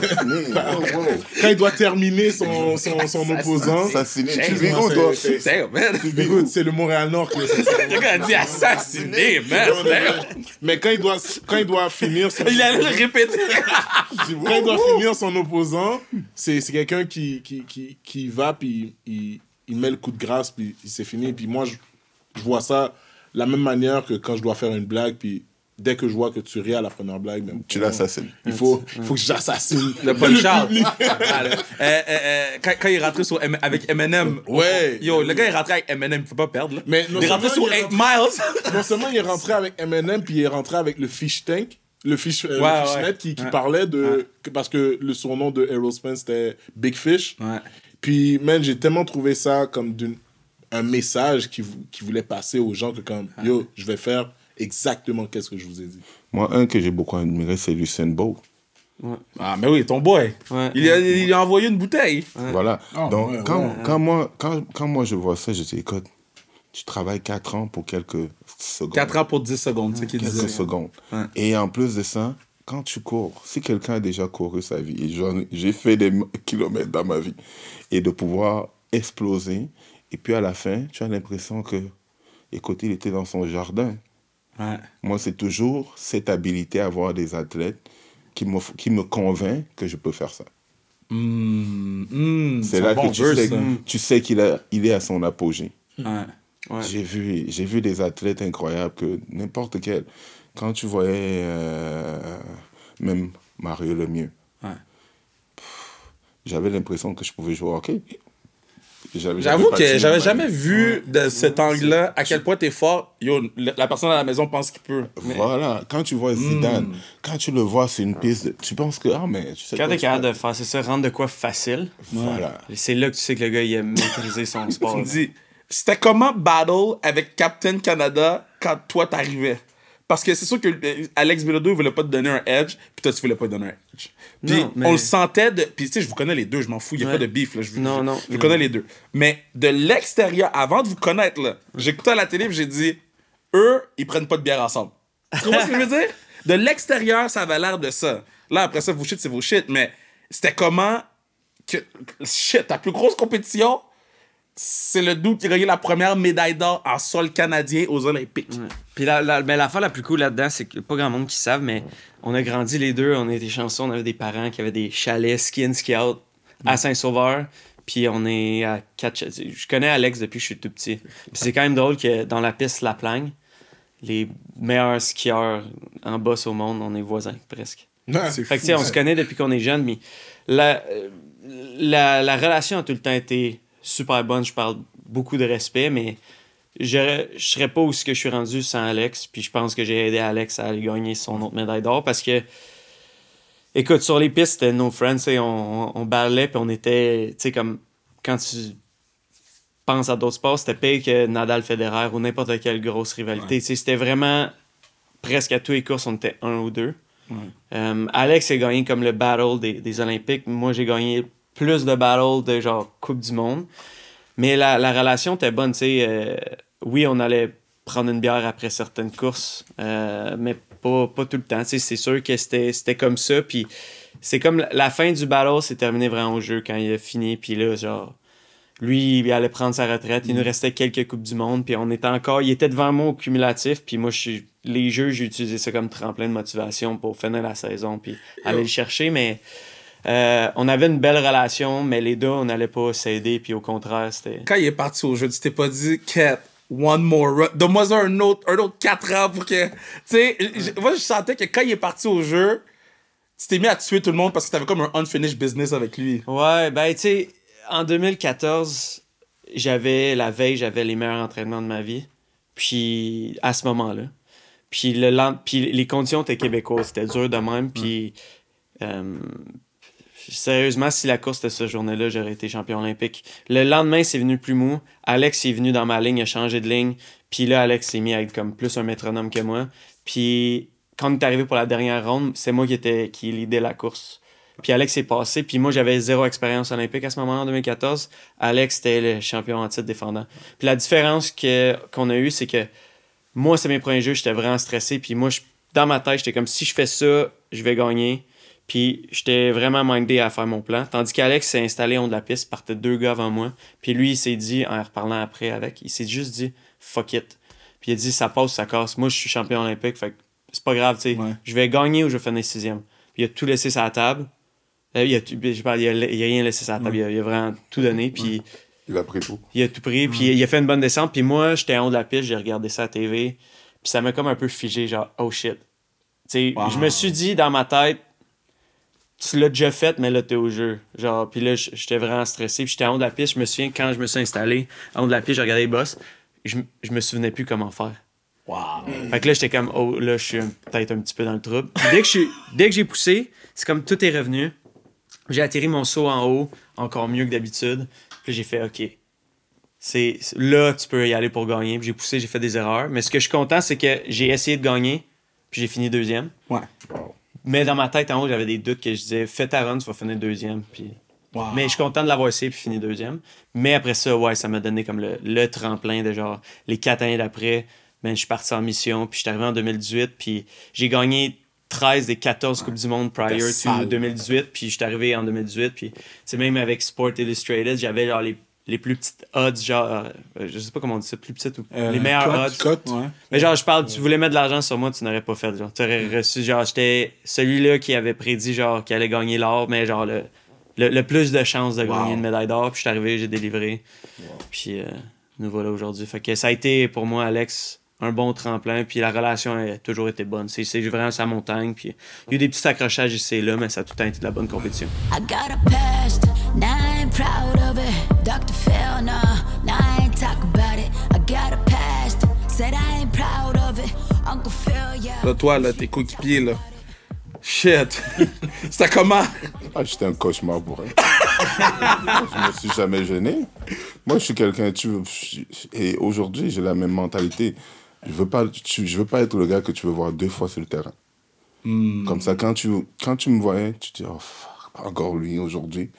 [SPEAKER 2] quand il doit terminer son, son, son opposant,
[SPEAKER 3] Assassiné. Tu
[SPEAKER 2] Excuse-moi,
[SPEAKER 3] vis où,
[SPEAKER 2] c'est- le Montréal Nord qui
[SPEAKER 4] dit man. Damn.
[SPEAKER 2] Mais quand il doit, quand il doit finir son,
[SPEAKER 4] Il allait le répéter.
[SPEAKER 2] quand il doit finir son opposant, c'est c'est quelqu'un qui, qui, qui, qui va, puis il, il met le coup de grâce, puis c'est fini. Puis moi, je, je vois ça de la même manière que quand je dois faire une blague, puis dès que je vois que tu ris à la première blague, même,
[SPEAKER 3] Tu l'assassines.
[SPEAKER 2] Il faut, il faut que j'assassine
[SPEAKER 4] Le punch-out. Ah, le- euh, euh, euh, quand, quand il est rentré sur M- avec Eminem.
[SPEAKER 2] Ouais.
[SPEAKER 4] Yo, le gars est rentré avec Eminem, il faut pas perdre. Là.
[SPEAKER 2] Mais non
[SPEAKER 4] il est rentré sur
[SPEAKER 2] seulement
[SPEAKER 4] 8
[SPEAKER 2] il est
[SPEAKER 4] Miles.
[SPEAKER 2] non seulement il est rentré avec Eminem, puis il est rentré avec le fish tank, le fish, euh, le
[SPEAKER 4] Ouais,
[SPEAKER 2] fishnet
[SPEAKER 4] ouais.
[SPEAKER 2] qui, qui
[SPEAKER 4] Ouais.
[SPEAKER 2] parlait de.
[SPEAKER 4] Ouais.
[SPEAKER 2] que- parce que le surnom de Errol Spence c'était Big Fish.
[SPEAKER 4] Ouais.
[SPEAKER 2] Puis, man, j'ai tellement trouvé ça comme d'une- un message qui, qui voulait passer aux gens que, comme, yo, je vais faire exactement qu'est-ce que je vous ai dit?
[SPEAKER 3] Moi, un que j'ai beaucoup admiré, c'est Lucien Bolt.
[SPEAKER 4] Ah, mais oui, ton boy.
[SPEAKER 1] Ouais.
[SPEAKER 4] Il, a, il a envoyé une bouteille.
[SPEAKER 3] Voilà.
[SPEAKER 2] Ah,
[SPEAKER 3] Donc,
[SPEAKER 2] ouais,
[SPEAKER 3] quand,
[SPEAKER 2] ouais.
[SPEAKER 3] quand, moi, quand, quand moi je vois ça, je dis, écoute, tu travailles 4 ans pour quelques secondes.
[SPEAKER 4] 4 ans pour 10 secondes, c'est ce qu'il
[SPEAKER 3] quelques
[SPEAKER 4] disait.
[SPEAKER 3] secondes.
[SPEAKER 4] Ouais.
[SPEAKER 3] Et en plus de ça, quand tu cours, si quelqu'un a déjà couru sa vie, et j'ai fait des kilomètres dans ma vie, et de pouvoir exploser, et puis à la fin, tu as l'impression que, écoute, il était dans son jardin.
[SPEAKER 4] Ouais.
[SPEAKER 3] Moi, c'est toujours cette habilité à avoir des athlètes qui me, qui me convainc que je peux faire ça.
[SPEAKER 4] Mm, mm,
[SPEAKER 3] C'est là
[SPEAKER 4] bon
[SPEAKER 3] que tu
[SPEAKER 4] verse,
[SPEAKER 3] sais, tu sais qu'il a, il est à son apogée.
[SPEAKER 4] Ouais.
[SPEAKER 1] Ouais.
[SPEAKER 3] J'ai vu, j'ai vu des athlètes incroyables que n'importe quel. Quand tu voyais euh, même Mario Lemieux,
[SPEAKER 4] Ouais.
[SPEAKER 3] j'avais l'impression que je pouvais jouer au hockey.
[SPEAKER 4] J'avoue que j'avais jamais
[SPEAKER 3] mais-
[SPEAKER 4] vu de cet angle-là à quel point t'es fort. Yo, la personne à la maison pense qu'il peut.
[SPEAKER 3] Voilà, quand tu vois Zidane, quand tu le vois sur une piste, de- tu penses que, ah, mais tu sais
[SPEAKER 1] Quand t'es capable de faire, c'est ça, rendre de quoi facile.
[SPEAKER 3] Voilà.
[SPEAKER 1] C'est là que tu sais que le gars, il a maîtrisé son sport.
[SPEAKER 4] Tu me
[SPEAKER 1] là.
[SPEAKER 4] dis, c'était comment battle avec Captain Canada quand toi t'arrivais? Parce que c'est sûr que euh, Alex Bilodeau il voulait pas te donner un edge, puis toi tu voulais pas te donner un edge. Puis
[SPEAKER 1] Non, mais-
[SPEAKER 4] on le sentait de. Puis tu sais, je vous connais les deux, je m'en fous, il y a
[SPEAKER 1] Ouais.
[SPEAKER 4] pas de beef là. Je,
[SPEAKER 1] Non,
[SPEAKER 4] je-
[SPEAKER 1] non.
[SPEAKER 4] Je connais les deux. Mais de l'extérieur, avant de vous connaître, là, j'écoutais à la télé, j'ai dit, eux, ils prennent pas de bière ensemble. Tu comprends ce que je veux dire? De l'extérieur, ça avait l'air de ça. Là, après ça, vos shit, c'est vos shit, mais c'était comment que. Shit, ta plus grosse compétition, c'est le doute qui a gagné la première médaille d'or en sol canadien aux Olympiques.
[SPEAKER 1] Puis la, la, mais l'affaire la plus cool là-dedans, c'est que pas grand monde qui savent, mais on a grandi les deux, on était chanceux, on avait des parents qui avaient des chalets ski in, ski out à Saint-Sauveur. Puis on est à quatre. Je connais Alex depuis que je suis tout petit. Puis c'est quand même drôle que dans la piste La Plagne, les meilleurs skieurs en boss au monde, on est voisins presque.
[SPEAKER 2] c'est
[SPEAKER 1] Fait que, tu sais, on se connaît depuis qu'on est jeune, mais la, euh, la, la relation a tout le temps été super bonne. Je parle beaucoup de respect, mais je je serais pas où ce que je suis rendu sans Alex. Puis je pense que j'ai aidé Alex à aller gagner son autre médaille d'or parce que, écoute, sur les pistes, c'était nos friends, on, on parlait, puis on était, tu sais, comme quand tu penses à d'autres sports, c'était pire que Nadal Federer ou n'importe quelle grosse rivalité. C'était vraiment presque à tous les courses, on était un ou deux. Euh, Alex a gagné comme le battle des, des Olympiques. Moi, j'ai gagné plus de battles de genre Coupe du Monde. Mais la, la relation était bonne, tu sais. euh, oui, on allait prendre une bière après certaines courses, euh, mais pas, pas tout le temps. tu sais. C'est sûr que c'était comme ça. Puis c'est comme la, fin du battle, c'est terminé vraiment au jeu quand il a fini. Puis là, genre, lui, il allait prendre sa retraite. Il nous restait quelques Coupes du Monde. Puis on était encore. Il était devant moi au cumulatif. Puis moi, je suis, les jeux, j'ai utilisé ça comme tremplin de motivation pour finir la saison. Puis aller le chercher. Mais euh, on avait une belle relation. Mais les deux, on n'allait pas s'aider. Puis au contraire, c'était.
[SPEAKER 4] Quand il est parti au jeu, tu t'es pas dit, Cat, one more run. Donne-moi un autre, un autre 4 ans pour que. Tu sais, moi, je sentais que quand il est parti au jeu, tu t'es mis à tuer tout le monde parce que t'avais comme un unfinished business avec lui.
[SPEAKER 1] Ouais, ben, tu sais, en 2014, j'avais, la veille, j'avais les meilleurs entraînements de ma vie. Puis, à ce moment-là. Puis, le puis les conditions étaient québécoises. C'était dur de même. Puis, euh, sérieusement, si la course était cette journée-là, j'aurais été champion olympique. Le lendemain, c'est venu plus mou. Alex est venu dans ma ligne, a changé de ligne. Puis là, Alex s'est mis à comme plus un métronome que moi. Puis, quand on est arrivé pour la dernière ronde, c'est moi qui, était, qui la course. Puis Alex est passé. Puis moi, j'avais zéro expérience olympique à ce moment-là, en 2014. Alex, était le champion en titre défendant. Puis la différence que, qu'on a eue, c'est que moi, c'est mes premiers jeux, j'étais vraiment stressé. Puis moi, je- dans ma tête, j'étais comme si je fais ça, je vais gagner. Puis j'étais vraiment mindé à faire mon plan. Tandis qu'Alex s'est installé en haut de la piste, partait deux gars avant moi. Puis lui, il s'est dit, en reparlant après avec, il s'est juste dit, fuck it. Puis il a dit, ça passe, ça casse. Moi, je suis champion olympique, fait que c'est pas grave, tu sais.
[SPEAKER 4] Ouais.
[SPEAKER 1] Je vais gagner ou je vais finir sixième. Puis il a tout laissé sur la table. Euh, Il a, tout- je parle, il, a, il a rien laissé sur la table. Il, a, il a vraiment tout donné. Puis
[SPEAKER 3] Il a pris tout.
[SPEAKER 1] il a tout pris. Puis il a fait une bonne descente. Puis moi, j'étais en haut de la piste, j'ai regardé ça à la TV. Puis ça m'a comme un peu figé, genre, oh shit. Tu sais,
[SPEAKER 4] Wow.
[SPEAKER 1] je me suis dit dans ma tête, tu l'as déjà fait, mais là, t'es au jeu. Genre, puis là, j'étais vraiment stressé. Puis j'étais en haut de la piste. Je me souviens, quand je me suis installé en haut de la piste, j'ai regardé les boss. Je, je me souvenais plus comment faire.
[SPEAKER 4] Wow.
[SPEAKER 1] Fait que là, j'étais comme, oh, là, je suis peut-être un petit peu dans le trouble. Puis dès que je suis- dès que j'ai poussé, c'est comme tout est revenu. J'ai atterri mon saut en haut, encore mieux que d'habitude. Puis là, j'ai fait, OK. C'est c'est- là, tu peux y aller pour gagner. Puis j'ai poussé, j'ai fait des erreurs. Mais ce que je suis content, c'est que j'ai essayé de gagner, puis j'ai fini deuxième.
[SPEAKER 4] Ouais.
[SPEAKER 1] Mais dans ma tête en haut, j'avais des doutes que je disais, fais ta run, tu vas finir deuxième. Puis...
[SPEAKER 4] Wow.
[SPEAKER 1] Mais je suis content de l'avoir essayé puis fini deuxième. Mais après ça, ouais, ça m'a donné comme le, le tremplin de genre les quatre années d'après. Ben, je suis parti en mission, puis je suis arrivé en 2018, puis j'ai gagné 13 des 14 Coupes du Monde prior to
[SPEAKER 4] sale.
[SPEAKER 1] 2018, puis je suis arrivé en 2018, puis c'est même avec Sport Illustrated, j'avais genre les, les plus petites odds, genre, euh, je sais pas comment on dit ça, plus petites ou
[SPEAKER 4] Euh,
[SPEAKER 1] les meilleures
[SPEAKER 2] cote,
[SPEAKER 1] odds.
[SPEAKER 2] cote.
[SPEAKER 4] Ouais.
[SPEAKER 1] Mais genre, je parle, tu voulais mettre de l'argent sur moi, tu n'aurais pas fait. Genre, tu aurais reçu, genre, j'étais celui-là qui avait prédit, genre, qu'il allait gagner l'or, mais genre, le, le, le plus de chances de
[SPEAKER 4] Wow.
[SPEAKER 1] gagner une médaille d'or. Puis je suis arrivé, j'ai délivré. Puis euh, nous voilà aujourd'hui. Fait que ça a été pour moi, Alex, un bon tremplin. Puis la relation a toujours été bonne. C'est c'est vraiment sa montagne. Puis il y a eu des petits accrochages ici et là, mais ça a tout le temps été de la bonne compétition.
[SPEAKER 5] I got a past, now I ain't proud of it. Dr. Phil, nah, now I ain't talk about it. I got a past, said I ain't proud of it. Uncle Phil, yeah.
[SPEAKER 4] Là, toi, là, tes coéquipiers, là. Shit. C'était comment?
[SPEAKER 3] Ah, j'étais un cauchemar pour elle. je me suis jamais gêné. Moi, je suis quelqu'un, tu veux- et aujourd'hui, j'ai la même mentalité. Je veux pas, tu- je veux pas être le gars que tu veux voir deux fois sur le terrain. Comme ça, quand tu, quand tu me voyais, tu te dis, oh, fuck, encore lui aujourd'hui.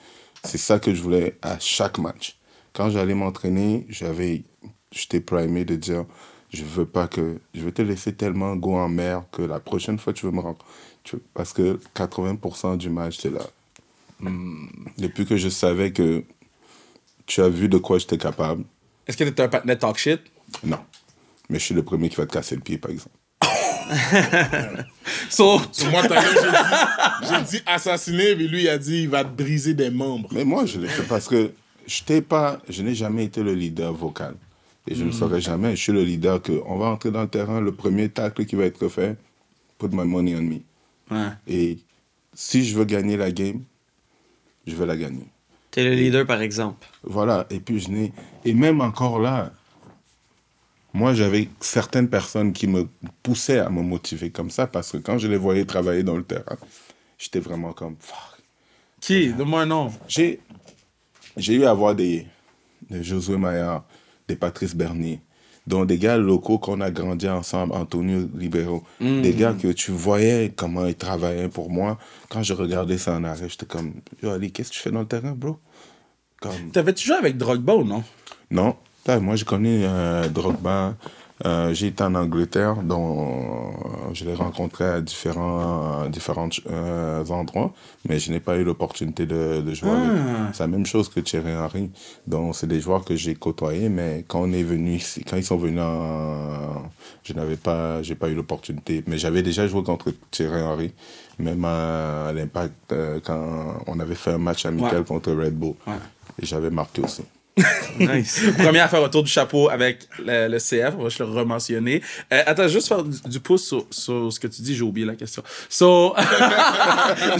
[SPEAKER 3] C'est ça que je voulais à chaque match. Quand j'allais m'entraîner, j'avais, j'étais primé de dire, je veux pas que, je veux te laisser tellement go en mer que la prochaine fois tu veux me rendre. tu- parce que 80% du match, c'est là. Depuis que je savais que tu as vu de quoi j'étais capable,
[SPEAKER 4] Est-ce que t'étais un patinet talk shit?
[SPEAKER 3] non. Mais je suis le premier qui va te casser le pied, par exemple.
[SPEAKER 4] So,
[SPEAKER 2] Sur moi, j'ai dit, j'ai dit assassiner, mais lui, il a dit il va te briser des membres.
[SPEAKER 3] Mais moi, je l'ai fait parce que je t'ai pas, je n'ai jamais été le leader vocal. Et je ne le serai jamais. Je suis le leader que on va entrer dans le terrain, le premier tacle qui va être fait, put my money on me.
[SPEAKER 4] ouais.
[SPEAKER 3] Et si je veux gagner la game, je vais la gagner.
[SPEAKER 1] T'es le leader, par exemple.
[SPEAKER 3] Voilà, et puis je n'ai. Et même encore là, moi j'avais certaines personnes qui me poussaient à me motiver comme ça parce que quand je les voyais travailler dans le terrain, j'étais vraiment comme.
[SPEAKER 4] Qui? Donne-moi un nom.
[SPEAKER 3] J'ai, j'ai eu à voir des, des Josué Maillard, des Patrice Bernier, dont des gars locaux qu'on a grandi ensemble, Antonio Libero, des gars que tu voyais comment ils travaillaient pour moi. Quand je regardais ça en arrêt, j'étais comme, yo Ali, qu'est-ce que tu fais dans le terrain, bro? Comme,
[SPEAKER 4] T'avais-tu joué avec Drogba ou non?
[SPEAKER 3] non. Moi, j'ai connu euh, Drogba. Euh, j'ai été en Angleterre, dont euh, je l'ai rencontré à différents, euh, différents euh, endroits, mais je n'ai pas eu l'opportunité de, de jouer avec. C'est la même chose que Thierry Henry. Donc, c'est des joueurs que j'ai côtoyés, mais quand on est venu ici, quand ils sont venus en, je n'avais pas, j'ai pas eu l'opportunité. Mais j'avais déjà joué contre Thierry Henry, même à, l'Impact, quand on avait fait un match amical
[SPEAKER 4] Ouais.
[SPEAKER 3] contre Red Bull.
[SPEAKER 4] Ouais.
[SPEAKER 3] Et j'avais marqué aussi.
[SPEAKER 1] Nice.
[SPEAKER 4] Premier à faire autour du chapeau avec le, le CF, on va juste le rementionner. Euh, attends, juste faire du, du pouce sur, sur ce que tu dis, j'ai oublié la question. So,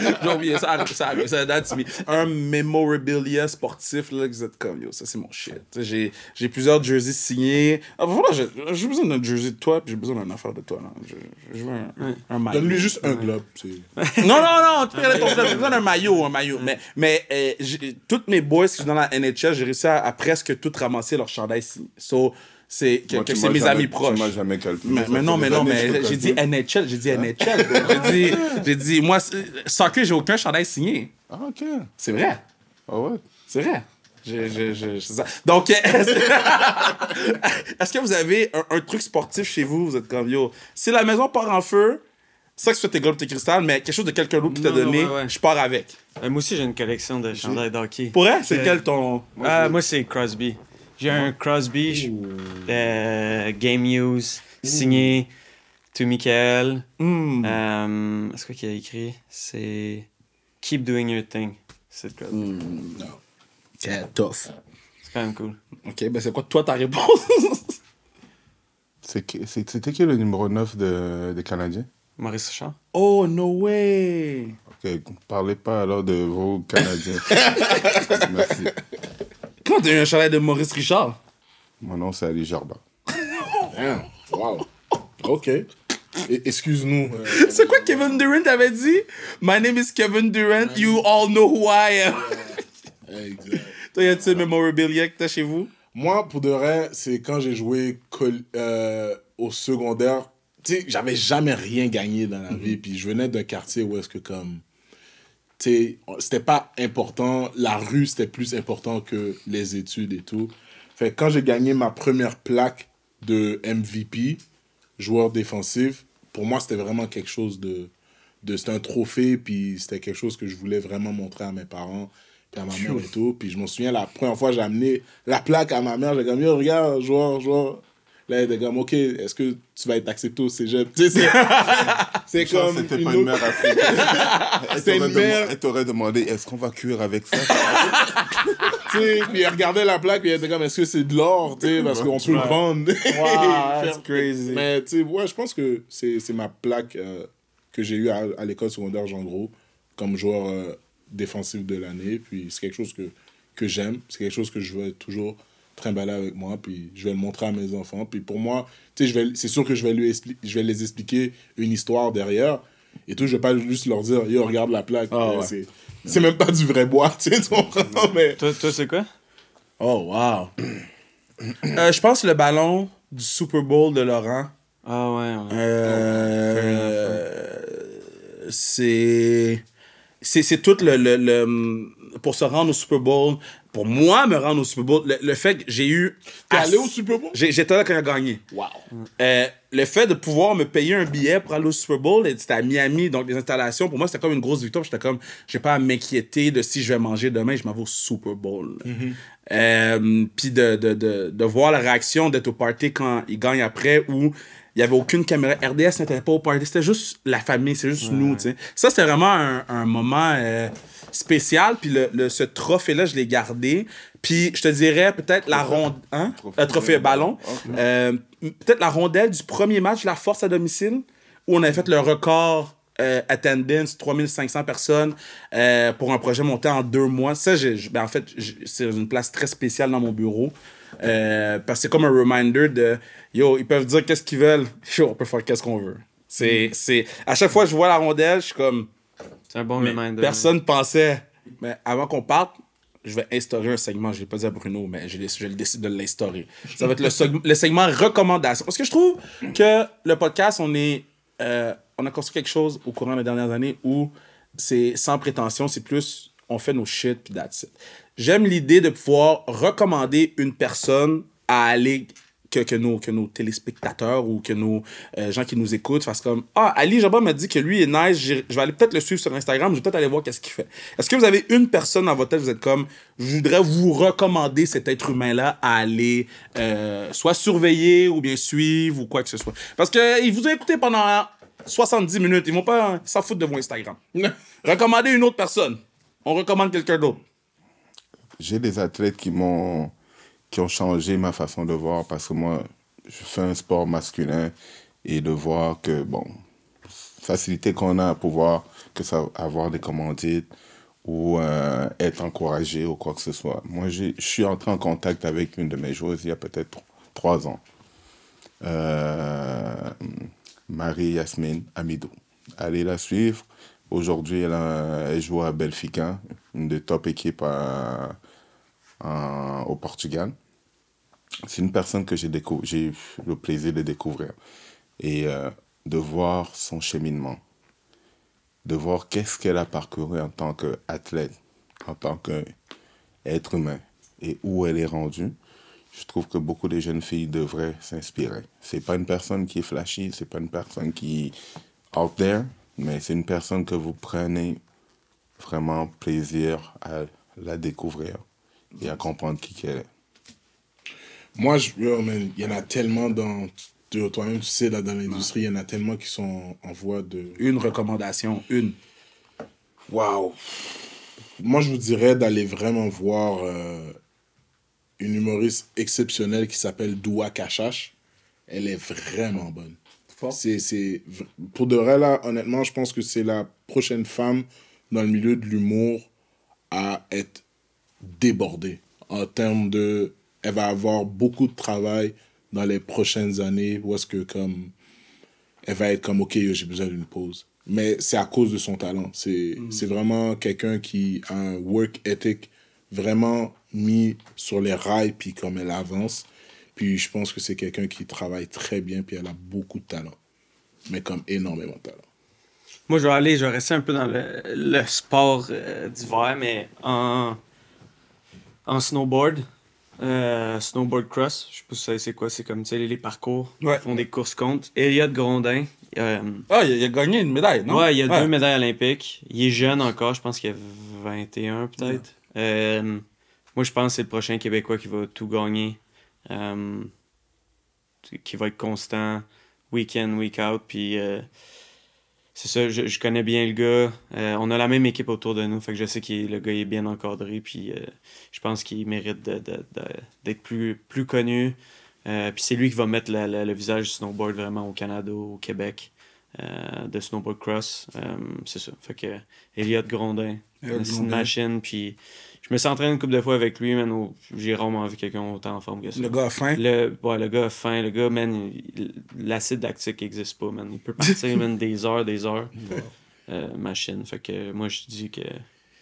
[SPEAKER 4] j'ai oublié ça, arrive, ça, arrive, ça date, mais un memorabilia sportif, là, que vous êtes comme, yo, ça c'est mon shit. J'ai, j'ai plusieurs jerseys signés. Ah, voilà, j'ai, j'ai besoin d'un jersey de toi, puis j'ai besoin d'un affaire de toi. Là. Je, je veux un, un maillot.
[SPEAKER 2] Donne-lui juste un globe. c'est-
[SPEAKER 4] Non, non, non, tu peux complet. J'ai besoin d'un maillot, un maillot. Mais, mais euh, j'ai- toutes mes boys qui sont dans la NHL, j'ai réussi à, à presque tout ramasser leur chandail. So, c'est que, que c'est mes
[SPEAKER 3] jamais-
[SPEAKER 4] amis proches.
[SPEAKER 3] Tu jamais calculé.
[SPEAKER 4] Mais, mais non, mais non, mais j'ai dit. NHL, j'ai dit NHL. J'ai dit, j'ai dit, moi, soccer, j'ai aucun chandail signé.
[SPEAKER 3] Ah, ok.
[SPEAKER 4] C'est vrai.
[SPEAKER 3] Ah ouais.
[SPEAKER 4] C'est vrai. Je- je- je-. Donc, est-ce que, que vous avez un, un truc sportif chez vous? Vous êtes comme, yo, si la maison part en feu, ça que tu fais tes globes, tes cristal, mais quelque chose de quelqu'un d'autre qui t'a donné,
[SPEAKER 1] ouais, ouais.
[SPEAKER 4] je pars avec.
[SPEAKER 1] Euh, moi aussi, j'ai une collection de chandails d'hockey.
[SPEAKER 4] Pour elle, c'est
[SPEAKER 1] Euh,
[SPEAKER 4] quel ton.
[SPEAKER 1] Ah, moi, c'est Crosby. J'ai un Crosby, je- euh, Game Use, signé to Michael.
[SPEAKER 4] Hmm.
[SPEAKER 1] Euh, c'est quoi qu'il a écrit? C'est Keep Doing Your Thing. C'est Crosby.
[SPEAKER 4] C'est tough.
[SPEAKER 1] C'est quand même cool.
[SPEAKER 4] Ok, ben c'est quoi toi ta réponse?
[SPEAKER 3] C'est qui- c'est- C'était qui le numéro 9 de, des Canadiens?
[SPEAKER 1] Maurice Richard?
[SPEAKER 4] Oh, no way!
[SPEAKER 3] Ok, parlez pas alors de vos Canadiens. Merci.
[SPEAKER 4] Comment t'as eu un chalet de Maurice Richard?
[SPEAKER 3] Mon nom, c'est Ali Jarba.
[SPEAKER 2] Damn. Wow. OK. Et- Excuse-nous. euh,
[SPEAKER 4] C'est quoi Kevin Durant avait dit? My name is Kevin Durant, you all know who I am.
[SPEAKER 2] exact.
[SPEAKER 4] Toi, y a-t-il memorabilia que t'as chez vous?
[SPEAKER 2] Moi, pour de vrai, c'est quand j'ai joué col- euh, au secondaire. Tu sais, j'avais jamais rien gagné dans la vie. Puis je venais d'un quartier où est-ce que, comme. Tu sais, c'était pas important. La rue, c'était plus important que les études et tout. Fait quand j'ai gagné ma première plaque de MVP, joueur défensif, pour moi, c'était vraiment quelque chose de. de c'était un trophée. Puis c'était quelque chose que je voulais vraiment montrer à mes parents puis à ma mère et tout. Puis je me souviens, la première fois, j'ai amené la plaque à ma mère. J'ai comme, yo, regarde, joueur, joueur. Là, elle était comme, OK, est-ce que tu vas être accepté au cégep? Tu sais, c'est- comme.
[SPEAKER 3] C'était
[SPEAKER 2] une
[SPEAKER 3] pas une mère africaine. Elle
[SPEAKER 2] une mère.
[SPEAKER 3] Elle t'aurait demandé est-ce qu'on va cuire avec ça?
[SPEAKER 2] Tu sais, puis elle regardait la plaque, puis elle était comme, est-ce que c'est de l'or? Tu sais, parce qu'on peut le vendre.
[SPEAKER 4] Wow, that's crazy.
[SPEAKER 2] Mais tu sais, ouais, je pense que c'est c'est ma plaque euh, que j'ai eue à, à l'école secondaire Jean Gros comme joueur euh, défensif de l'année. Puis c'est quelque chose que, que j'aime. C'est quelque chose que je veux toujours trimballer avec moi. Puis je vais le montrer à mes enfants. Puis pour moi, tu sais, je vais- c'est sûr que je vais, lui je vais les expliquer une histoire derrière. Et tout, je vais pas juste leur dire, yo, regarde la plaque.
[SPEAKER 4] Ouais.
[SPEAKER 2] c'est- C'est même pas du vrai bois, tu sais? Mais
[SPEAKER 1] Toi, toi c'est quoi?
[SPEAKER 4] Oh, wow. Euh, je pense le ballon du Super Bowl de Laurent.
[SPEAKER 1] Ah ouais, ouais.
[SPEAKER 4] Euh, c'est c'est c'est tout le, le, le- pour se rendre au Super Bowl pour moi me rendre au Super Bowl le, le fait que j'ai eu
[SPEAKER 2] t'es allé au Super Bowl?
[SPEAKER 4] j'étais là quand il a gagné
[SPEAKER 2] Wow.
[SPEAKER 4] Euh, le fait de pouvoir me payer un billet pour aller au Super Bowl, c'était à Miami, donc les installations, pour moi, c'était comme une grosse victoire. J'étais comme, j'ai pas à m'inquiéter de si je vais manger demain, je m'en vais au Super Bowl. Euh, Puis de, de, de, de voir la réaction d'être au party quand il gagne après, où il y avait aucune caméra. RDS n'était pas au party, c'était juste la famille, c'est juste nous, tu sais. Ça, c'était vraiment un, un moment euh, spécial. Puis le, le- ce trophée-là, je l'ai gardé. Puis je te dirais peut-être la ronde... Hein?
[SPEAKER 3] Trophée.
[SPEAKER 4] Un trophée ballon. Euh, peut-être la rondelle du premier match, la force à domicile, où on avait fait le record euh, attendance, 3500 personnes, euh, pour un projet monté en deux mois. Ça, j'ai- ben, en fait, j'ai- c'est une place très spéciale dans mon bureau. Euh, parce que c'est comme un reminder de yo, ils peuvent dire qu'est-ce qu'ils veulent. Yo, on peut faire qu'est-ce qu'on veut. C'est, c'est, à chaque fois que je vois la rondelle, je suis comme,
[SPEAKER 1] C'est un bon reminder.
[SPEAKER 4] personne pensait. Mais avant qu'on parte, je vais instaurer un segment. Je l'ai pas dit à Bruno, mais je, je décide de l'instaurer. Ça va être le, seg- le segment recommandation. Parce que je trouve que le podcast, on est, euh, on a construit quelque chose au courant des dernières années où c'est sans prétention, c'est plus on fait nos shit puis that's it. J'aime l'idée de pouvoir recommander une personne à aller que, que, nos, que nos téléspectateurs ou que nos euh, gens qui nous écoutent fassent comme Ah, Ali Jabba m'a dit que lui est nice, je vais aller peut-être le suivre sur Instagram, je vais peut-être aller voir qu'est-ce qu'il fait. Est-ce que vous avez une personne dans votre tête, vous êtes comme Je voudrais vous recommander cet être humain-là à aller euh, soit surveiller ou bien suivre ou quoi que ce soit. Parce qu'il vous a écouté pendant 70 minutes, ils vont pas s'en foutre de vos Instagram. Recommandez une autre personne. On recommande quelqu'un d'autre.
[SPEAKER 3] J'ai des athlètes qui m'ont qui ont changé ma façon de voir parce que moi, je fais un sport masculin et de voir que, bon, facilité qu'on a à pouvoir que ça, avoir des commandites ou euh, être encouragé ou quoi que ce soit. Moi, je suis entré en contact avec une de mes joueuses il y a peut-être tro- trois ans. Euh, Marie-Yasmine Amidou. Allez la suivre. Aujourd'hui, elle, a- elle joue à Benfica, une des top équipes à- en- au Portugal. C'est une personne que j'ai eu le plaisir de découvrir et euh, de voir son cheminement, de voir qu'est-ce qu'elle a parcouru en tant qu'athlète, en tant qu'être humain et où elle est rendue. Je trouve que beaucoup de jeunes filles devraient s'inspirer. C'est pas une personne qui est flashy, c'est pas une personne qui est out there, mais c'est une personne que vous prenez vraiment plaisir à la découvrir et à comprendre qui qu'elle est.
[SPEAKER 2] Moi, je, il y en a tellement dans. Toi-même, tu sais, là, dans l'industrie, il y en a tellement qui sont en voie de.
[SPEAKER 4] Une recommandation, une.
[SPEAKER 2] Waouh! Moi, je vous dirais d'aller vraiment voir euh, une humoriste exceptionnelle qui s'appelle Doua Kachash. Elle est vraiment bonne. C'est, pour de vrai, là, honnêtement, je pense que c'est la prochaine femme dans le milieu de l'humour à être débordée en termes de. Elle va avoir beaucoup de travail dans les prochaines années où est-ce que, comme. Elle va être comme, OK, yo, j'ai besoin d'une pause. Mais c'est à cause de son talent. C'est, c'est vraiment quelqu'un qui a un work ethic vraiment mis sur les rails, puis comme elle avance. Puis je pense que c'est quelqu'un qui travaille très bien, puis elle a beaucoup de talent. Mais comme énormément de talent.
[SPEAKER 1] Moi, je vais aller, je vais rester un peu dans le, le sport euh, d'hiver, mais en, en snowboard. euh, snowboard cross, je sais pas si vous savez c'est quoi, c'est comme tu sais, les parcours,
[SPEAKER 4] Ouais.
[SPEAKER 1] ils font des courses contre. Elliot Grondin, euh,
[SPEAKER 4] Ah, il a, il a gagné une médaille, non?
[SPEAKER 1] ouais, il a deux médailles olympiques. Il est jeune encore, je pense qu'il a 21 peut-être. Euh, moi, je pense que c'est le prochain Québécois qui va tout gagner. Qui va être constant, week in, week out. Puis c'est ça, je, je connais bien le gars. Euh, on a la même équipe autour de nous, fait que je sais que le gars est bien encadré. Puis euh, je pense qu'il mérite de- de- de- d'être plus, plus connu. Euh, puis c'est lui qui va mettre la- la- le visage du snowboard vraiment au Canada, au Québec, de snowboard cross. C'est ça. Fait que Elliot Grondin, c'est une machine. Puis je me suis entraîné une couple de fois avec lui, man. au- J'ai rarement vu quelqu'un autant en forme que ça.
[SPEAKER 4] Le gars a faim?
[SPEAKER 1] Le, ouais, le gars a faim. Le gars, man, l'acide lactique n'existe pas, man. Il peut partir, man, des heures, des heures. Euh, machine. Fait que moi, je dis que.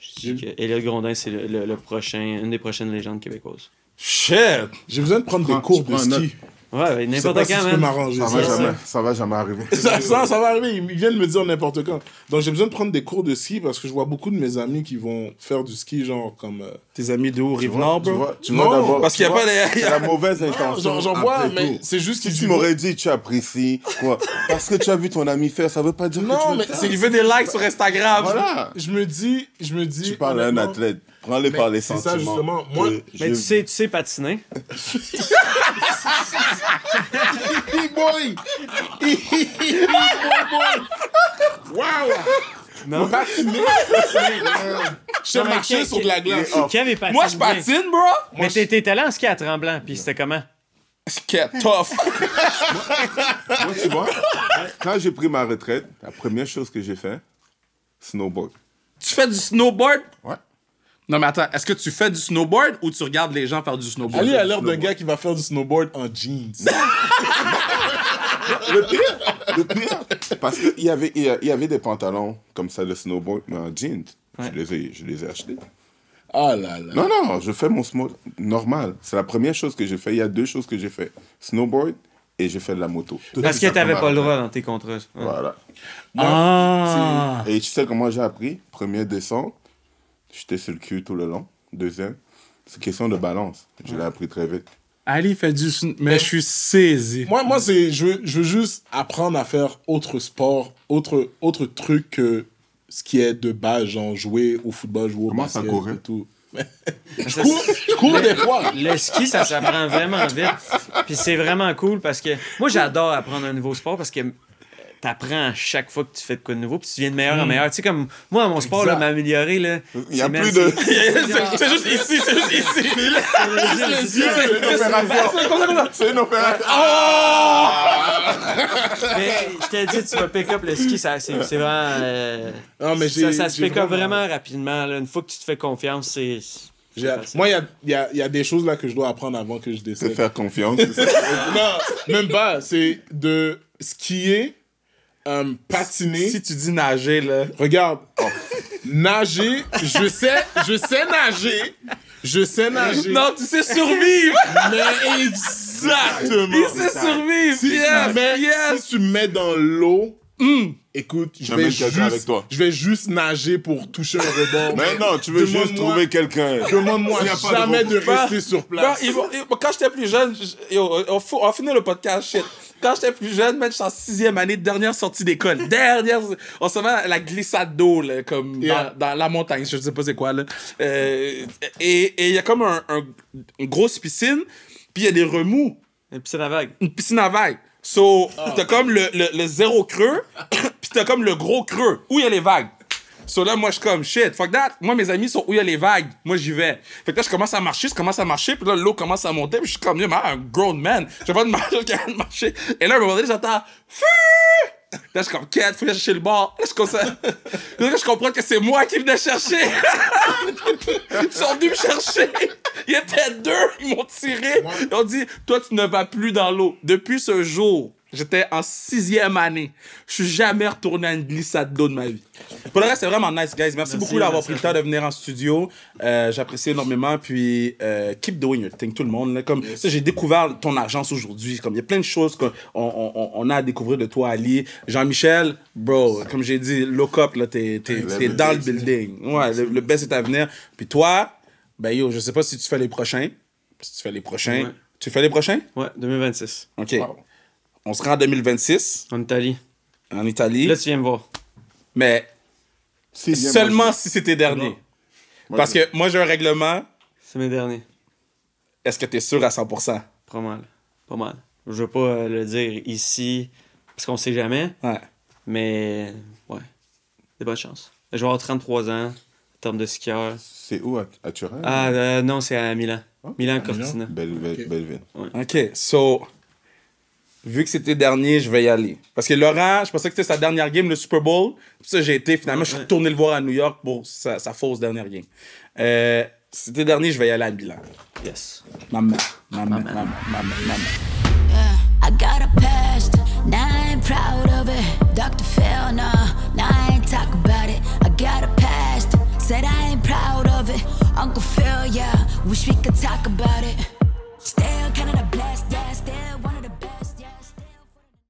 [SPEAKER 1] Je dis que Elliot Grondin, c'est le, le- le prochain, une des prochaines légendes québécoises.
[SPEAKER 4] Shit!
[SPEAKER 2] J'ai besoin de prendre
[SPEAKER 3] Prends-
[SPEAKER 2] des cours de
[SPEAKER 3] prends
[SPEAKER 2] ski.
[SPEAKER 3] note.
[SPEAKER 1] Ouais, n'importe
[SPEAKER 2] pas si
[SPEAKER 1] quand, man.
[SPEAKER 2] m'arranger
[SPEAKER 3] Ça
[SPEAKER 2] ça.
[SPEAKER 3] va
[SPEAKER 1] ça.
[SPEAKER 3] jamais, ça va jamais arriver.
[SPEAKER 2] Ça, ça, ça va arriver. Ils viennent me dire n'importe quand. Donc, j'ai besoin de prendre des cours de ski parce que je vois beaucoup de mes amis qui vont faire du ski, genre comme. euh,
[SPEAKER 4] Tes amis de où,
[SPEAKER 3] Tu
[SPEAKER 4] Rive-Nord,
[SPEAKER 3] vois, tu
[SPEAKER 4] bro?
[SPEAKER 3] vois, tu
[SPEAKER 2] Non,
[SPEAKER 3] vois d'abord.
[SPEAKER 4] parce qu'il y a pas les-
[SPEAKER 3] la mauvaise intention.
[SPEAKER 2] J'en vois, mais c'est juste
[SPEAKER 3] Si
[SPEAKER 2] qu'ils
[SPEAKER 3] tu m'aurais dit tu apprécies, quoi, parce que tu as vu ton ami faire, ça veut pas dire que tu
[SPEAKER 2] Non,
[SPEAKER 3] veux
[SPEAKER 2] mais
[SPEAKER 3] faire.
[SPEAKER 2] c'est-
[SPEAKER 4] Il veut des likes sur Instagram.
[SPEAKER 3] Voilà.
[SPEAKER 2] Je me dis. Je me dis
[SPEAKER 3] Tu parles à un athlète, prends-le par les
[SPEAKER 2] c'est
[SPEAKER 3] sentiments.
[SPEAKER 2] ça, justement. Moi-
[SPEAKER 3] que
[SPEAKER 1] Mais
[SPEAKER 3] je-
[SPEAKER 1] tu sais, tu sais patiner.
[SPEAKER 2] E-boy! Wow!
[SPEAKER 1] Non?
[SPEAKER 2] Patiner! Je
[SPEAKER 1] mais
[SPEAKER 2] marcher
[SPEAKER 1] quel-
[SPEAKER 2] sur de la glace.
[SPEAKER 4] Moi, je patine, bro.
[SPEAKER 1] Mais t'es- t'es allé en ski à Tremblant, puis c'était comment?
[SPEAKER 4] Skate tough.
[SPEAKER 3] Moi, tu vois, quand j'ai pris ma retraite, la première chose que j'ai fait, snowboard.
[SPEAKER 4] tu fais du snowboard?
[SPEAKER 3] Ouais.
[SPEAKER 4] Non, mais attends, est-ce que tu fais du snowboard ou tu regardes les gens faire du snowboard?
[SPEAKER 2] Ali a l'air d'un gars qui va faire du snowboard en jeans.
[SPEAKER 3] Le pire, le pire, parce qu'il y avait, il y avait des pantalons comme ça de snowboard, mais en jeans.
[SPEAKER 1] Ouais.
[SPEAKER 3] Je, les ai, je les ai achetés.
[SPEAKER 2] Ah là là.
[SPEAKER 3] Non, non, je fais mon snowboard normal. C'est la première chose que j'ai fait. Il y a deux choses que j'ai fait. Snowboard et j'ai fait de la moto. Tout
[SPEAKER 1] Parce que t'avais
[SPEAKER 3] comme
[SPEAKER 1] pas le droit dans tes contrats.
[SPEAKER 3] Voilà.
[SPEAKER 1] Ah!
[SPEAKER 3] Et tu sais comment j'ai appris? Première descente, j'étais sur le cul tout le long. Deuxième, c'est question de balance. Je l'ai appris très vite.
[SPEAKER 4] Ali fait du Mais je suis saisi.
[SPEAKER 2] Moi, moi c'est, je, veux, je veux juste apprendre à faire autre sport, autre, autre truc que ce qui est de base, genre jouer au football, jouer au
[SPEAKER 3] Comment ça
[SPEAKER 2] basket
[SPEAKER 3] courait?
[SPEAKER 2] et tout.
[SPEAKER 1] Je
[SPEAKER 2] cours, je cours des fois.
[SPEAKER 1] Le ski, ça s'apprend vraiment vite. Puis c'est vraiment cool parce que moi, j'adore apprendre un nouveau sport parce que t'apprends à chaque fois que tu fais de quoi de nouveau puis tu viens de meilleur en meilleur. Tu sais, comme moi, dans mon sport, là, m'améliorer, là.
[SPEAKER 3] Il y a plus de-
[SPEAKER 1] c'est-
[SPEAKER 4] juste ici, c'est juste ici.
[SPEAKER 3] C'est une opération.
[SPEAKER 1] Mais je t'ai dit, tu vas pick up le ski, ça, c'est, c'est vraiment. euh,
[SPEAKER 2] Non, mais
[SPEAKER 1] ça, ça se pick up
[SPEAKER 2] vraiment-
[SPEAKER 1] vraiment rapidement. là. Une fois que tu te fais confiance, c'est.
[SPEAKER 2] Moi, il y a, il y, a, il y a des choses là que je dois apprendre avant que je
[SPEAKER 3] Se
[SPEAKER 2] décède.
[SPEAKER 3] faire confiance.
[SPEAKER 2] non, même pas. C'est de skier, euh, patiner.
[SPEAKER 4] Si tu dis nager, là.
[SPEAKER 2] Regarde, nager, je sais, je sais nager. Je sais nager.
[SPEAKER 4] Non, tu sais survivre!
[SPEAKER 2] mais exactement.
[SPEAKER 4] Il sait survivre!
[SPEAKER 2] Si,
[SPEAKER 4] yes,
[SPEAKER 2] tu mets,
[SPEAKER 4] yes!
[SPEAKER 2] si tu me mets dans l'eau, écoute, je vais,
[SPEAKER 3] quelqu'un avec
[SPEAKER 2] juste,
[SPEAKER 3] toi.
[SPEAKER 2] je vais juste nager pour toucher un rebord.
[SPEAKER 3] Mais non, tu veux juste trouver quelqu'un.
[SPEAKER 2] Demande-moi
[SPEAKER 3] de
[SPEAKER 2] jamais de,
[SPEAKER 3] rebond.
[SPEAKER 2] rester sur
[SPEAKER 4] Non,
[SPEAKER 2] place.
[SPEAKER 4] ils- quand j'étais plus jeune, je- yo, on, faut- on va finir le podcast, shit. Quand j'étais plus jeune, man, j'étais en sixième année, dernière sortie d'école. Dernière, on se met à la glissade d'eau, là, comme
[SPEAKER 2] Yeah.
[SPEAKER 4] dans, dans la montagne, je sais pas c'est quoi, là. Euh, et il y a comme un, un- une grosse piscine, puis il y a des remous.
[SPEAKER 1] Et puis c'est la vague.
[SPEAKER 4] Une piscine à vagues. So, t'as comme le, le, le zéro creux, puis t'as comme le gros creux, où il y a les vagues? So là, moi, je suis comme, shit, fuck that. Moi, mes amis sont où il y a les vagues? Moi, j'y vais. Fait que là, je commence à marcher, je commence à marcher, puis là, l'eau commence à monter, puis je suis comme, yo, un grown man. Je vais pas de marcher, de marcher. Et là, à un moment donné, j'entends! Là, je suis comme, quête, faut aller chercher le bord. Là, je, commence à- là, je comprends que c'est moi qui venais chercher. Ils sont venus me chercher. Il y était deux, ils m'ont tiré. Ils ont dit, toi, tu ne vas plus dans l'eau. Depuis ce jour, j'étais en sixième année. Je suis jamais retourné à une glissade d'eau de ma vie. Pour le reste, c'est vraiment nice, guys. Merci, beaucoup d'avoir
[SPEAKER 1] merci
[SPEAKER 4] pris le temps de venir en studio. Euh, J'apprécie énormément. Puis, euh, keep doing your thing, tout le monde. là. Comme, j'ai découvert ton agence aujourd'hui. Comme, il y a plein de choses qu'on on, on- on a à découvrir de toi, Ali. Jean-Michel, bro, comme j'ai dit, look up, t'es dans le building. Ouais, le, le best est à venir. Puis toi, ben yo, je sais pas si tu fais les prochains. Si tu fais les prochains.
[SPEAKER 1] Ouais.
[SPEAKER 4] Tu fais les prochains?
[SPEAKER 1] Ouais, 2026.
[SPEAKER 4] OK. On sera en 2026
[SPEAKER 1] En Italie.
[SPEAKER 4] en Italie.
[SPEAKER 1] Là, tu viens me voir.
[SPEAKER 4] mais
[SPEAKER 3] Si,
[SPEAKER 4] seulement
[SPEAKER 3] moi,
[SPEAKER 4] si c'était dernier.
[SPEAKER 3] Moi,
[SPEAKER 4] Parce
[SPEAKER 3] je-
[SPEAKER 4] que moi, j'ai un règlement.
[SPEAKER 1] C'est mes derniers.
[SPEAKER 4] Est-ce que tu es sûr à 100%?
[SPEAKER 1] Pas mal. Pas mal. Je veux pas euh, le dire ici, parce qu'on sait jamais,
[SPEAKER 4] Ouais.
[SPEAKER 1] mais ouais. Des bonnes chances. Je vais avoir 33 ans, en termes de skieur.
[SPEAKER 3] C'est où, à, à Turin?
[SPEAKER 1] Ah, euh, non, c'est à Milan. Milan
[SPEAKER 2] à
[SPEAKER 1] Cortina.
[SPEAKER 3] Belle, belle,
[SPEAKER 2] Ok.
[SPEAKER 3] belle ville.
[SPEAKER 4] OK. So, vu que c'était dernier, je vais y aller. Parce que Laurent, je pensais que c'était sa dernière game, le Super Bowl. Pour ça, j'ai été. Finalement, je suis retourné le voir à New York pour sa, sa fausse dernière game. Euh, c'était dernier, je vais y aller à Milan.
[SPEAKER 1] Yes.
[SPEAKER 4] Maman, maman, maman, maman,
[SPEAKER 5] I got a past, now I ain't proud of it. Dr. Phil, nah, now I ain't talk about it. I got a past, said I ain't proud of it. Uncle Phil, yeah, wish we could talk about it.